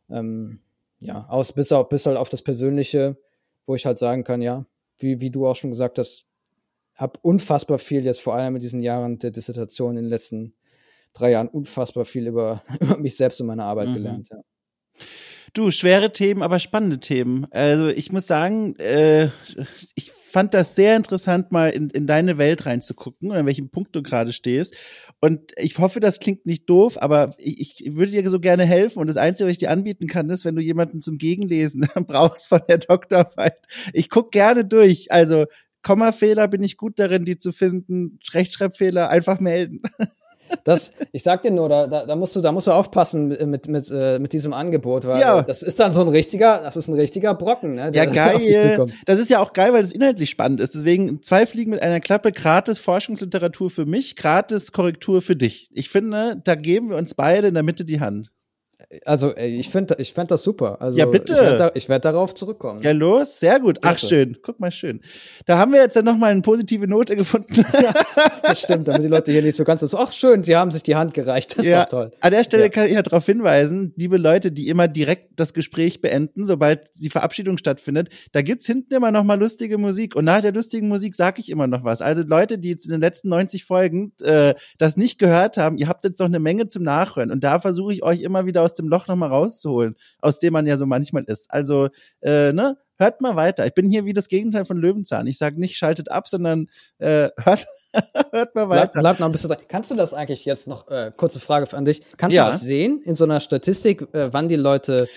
Ähm, ja, aus bis, auf, bis halt auf das Persönliche, wo ich halt sagen kann, ja, wie, wie du auch schon gesagt hast, habe unfassbar viel jetzt vor allem in diesen Jahren der Dissertation in den letzten drei Jahren unfassbar viel über, über mich selbst und meine Arbeit mhm. gelernt, ja. Du, schwere Themen, aber spannende Themen. Also ich muss sagen, äh, ich fand das sehr interessant, mal in, in deine Welt reinzugucken an welchem Punkt du gerade stehst. Und ich hoffe, das klingt nicht doof, aber ich, ich würde dir so gerne helfen. Und das Einzige, was ich dir anbieten kann, ist, wenn du jemanden zum Gegenlesen brauchst von der Doktorarbeit. Ich guck gerne durch. Also Kommafehler bin ich gut darin, die zu finden. Rechtschreibfehler einfach melden. Das, ich sag dir nur, da, da, musst du, da musst du aufpassen mit, mit, mit, äh, diesem Angebot, weil ja. das ist dann so ein richtiger, das ist ein richtiger Brocken, ne? Ja, geil. Das ist ja auch geil, weil das inhaltlich spannend ist. Deswegen zwei Fliegen mit einer Klappe, gratis Forschungsliteratur für mich, gratis Korrektur für dich. Ich finde, da geben wir uns beide in der Mitte die Hand also ich finde ich find das super. Also, ja, bitte. Ich werde da, werd darauf zurückkommen. Ja, los, sehr gut. Ach, schön. Guck mal, schön. Da haben wir jetzt dann nochmal eine positive Note gefunden. ja, das stimmt, damit die Leute hier nicht so ganz so, ach schön, sie haben sich die Hand gereicht. Das ist ja, doch toll. An der Stelle ja. kann ich ja darauf hinweisen, liebe Leute, die immer direkt das Gespräch beenden, sobald die Verabschiedung stattfindet, da gibt's hinten immer noch mal lustige Musik. Und nach der lustigen Musik sage ich immer noch was. Also Leute, die jetzt in den letzten 90 Folgen äh, das nicht gehört haben, ihr habt jetzt noch eine Menge zum Nachhören. Und da versuche ich euch immer wieder aus dem Loch nochmal rauszuholen, aus dem man ja so manchmal ist. Also, äh, ne, hört mal weiter. Ich bin hier wie das Gegenteil von Löwenzahn. Ich sage nicht, schaltet ab, sondern äh, hört, hört mal weiter. Bleib, bleib noch ein bisschen dran. Kannst du das eigentlich jetzt noch, äh, kurze Frage an dich, kannst ja. du das sehen in so einer Statistik, äh, wann die Leute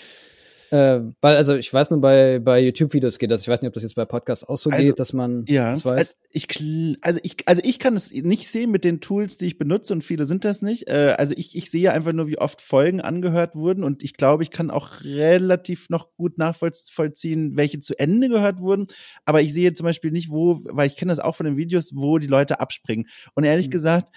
äh, weil, also ich weiß nur, bei, bei YouTube-Videos geht das. Ich weiß nicht, ob das jetzt bei Podcasts auch so also, geht, dass man ja, das weiß. Also ich, also ich, also ich kann es nicht sehen mit den Tools, die ich benutze und viele sind das nicht. Äh, also ich, ich sehe einfach nur, wie oft Folgen angehört wurden und ich glaube, ich kann auch relativ noch gut nachvollziehen, welche zu Ende gehört wurden. Aber ich sehe zum Beispiel nicht, wo, weil ich kenne das auch von den Videos, wo die Leute abspringen. Und ehrlich mhm. gesagt,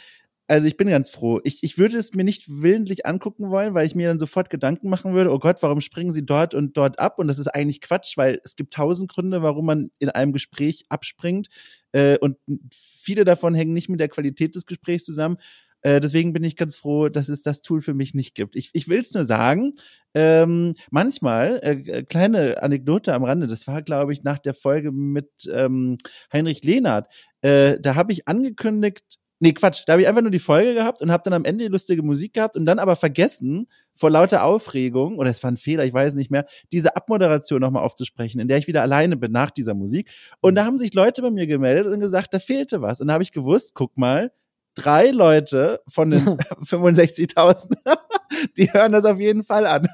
also ich bin ganz froh. Ich, ich würde es mir nicht willentlich angucken wollen, weil ich mir dann sofort Gedanken machen würde, oh Gott, warum springen sie dort und dort ab? Und das ist eigentlich Quatsch, weil es gibt tausend Gründe, warum man in einem Gespräch abspringt. Äh, und viele davon hängen nicht mit der Qualität des Gesprächs zusammen. Äh, deswegen bin ich ganz froh, dass es das Tool für mich nicht gibt. Ich, ich will es nur sagen, ähm, manchmal, äh, äh, kleine Anekdote am Rande, das war, glaube ich, nach der Folge mit ähm, Heinrich Lehnert, äh, da habe ich angekündigt, Nee, Quatsch. Da habe ich einfach nur die Folge gehabt und habe dann am Ende die lustige Musik gehabt und dann aber vergessen, vor lauter Aufregung, oder es war ein Fehler, ich weiß nicht mehr, diese Abmoderation nochmal aufzusprechen, in der ich wieder alleine bin nach dieser Musik. Und da haben sich Leute bei mir gemeldet und gesagt, da fehlte was. Und da habe ich gewusst, guck mal, drei Leute von den 65.000, die hören das auf jeden Fall an.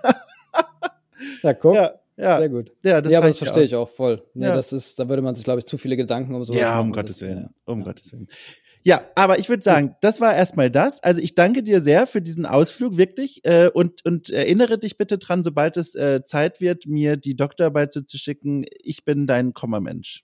ja, guck. Ja. Ja, sehr gut. Ja, das, ja, aber das verstehe ich auch voll. Nee, ja. das ist, da würde man sich, glaube ich, zu viele Gedanken um sowas Ja, um Gottes Willen. Ja. Um Gottes Willen. Ja, aber ich würde sagen, das war erstmal das. Also ich danke dir sehr für diesen Ausflug, wirklich. Äh, und, und erinnere dich bitte dran, sobald es äh, Zeit wird, mir die Doktorarbeit zu, zu schicken. Ich bin dein Komma-Mensch.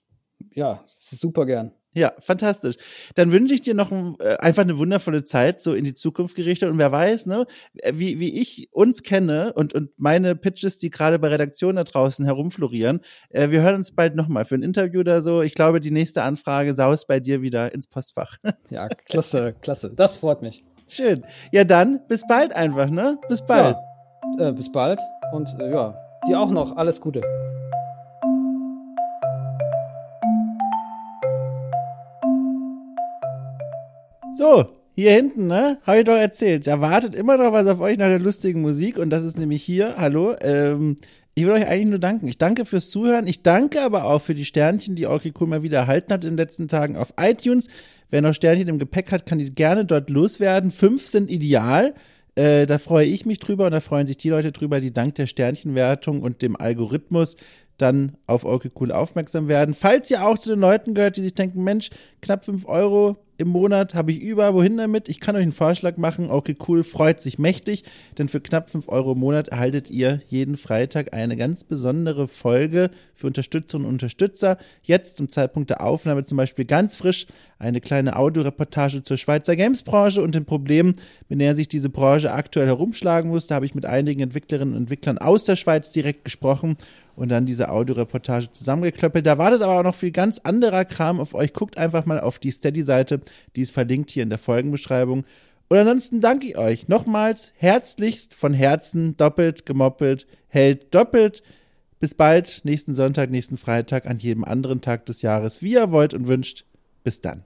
Ja, super gern. Ja, fantastisch. Dann wünsche ich dir noch äh, einfach eine wundervolle Zeit so in die Zukunft gerichtet und wer weiß, ne, wie, wie ich uns kenne und, und meine Pitches, die gerade bei Redaktionen da draußen herumflorieren. Äh, wir hören uns bald nochmal für ein Interview oder so. Ich glaube, die nächste Anfrage saust bei dir wieder ins Postfach. ja, klasse, klasse. Das freut mich. Schön. Ja, dann bis bald einfach, ne? Bis bald. Ja, äh, bis bald und äh, ja, dir auch noch alles Gute. So, hier hinten, ne? Habe ich doch erzählt. Da wartet immer noch was auf euch nach der lustigen Musik und das ist nämlich hier. Hallo. Ähm, ich will euch eigentlich nur danken. Ich danke fürs Zuhören. Ich danke aber auch für die Sternchen, die Orky Cool mal wieder erhalten hat in den letzten Tagen auf iTunes. Wer noch Sternchen im Gepäck hat, kann die gerne dort loswerden. Fünf sind ideal. Äh, da freue ich mich drüber und da freuen sich die Leute drüber, die dank der Sternchenwertung und dem Algorithmus dann auf Orky Cool aufmerksam werden. Falls ihr auch zu den Leuten gehört, die sich denken, Mensch, knapp fünf Euro im Monat habe ich über. Wohin damit? Ich kann euch einen Vorschlag machen. Okay, cool, freut sich mächtig, denn für knapp 5 Euro im Monat erhaltet ihr jeden Freitag eine ganz besondere Folge für Unterstützerinnen und Unterstützer. Jetzt zum Zeitpunkt der Aufnahme zum Beispiel ganz frisch eine kleine Audioreportage zur Schweizer Gamesbranche und den Problemen, mit der sich diese Branche aktuell herumschlagen muss. Da habe ich mit einigen Entwicklerinnen und Entwicklern aus der Schweiz direkt gesprochen und dann diese Audioreportage zusammengeklöppelt. Da wartet aber auch noch viel ganz anderer Kram auf euch. Guckt einfach mal auf die Steady-Seite, die ist verlinkt hier in der Folgenbeschreibung. Und ansonsten danke ich euch nochmals herzlichst von Herzen, doppelt gemoppelt, hält doppelt. Bis bald, nächsten Sonntag, nächsten Freitag, an jedem anderen Tag des Jahres, wie ihr wollt und wünscht. Bis dann.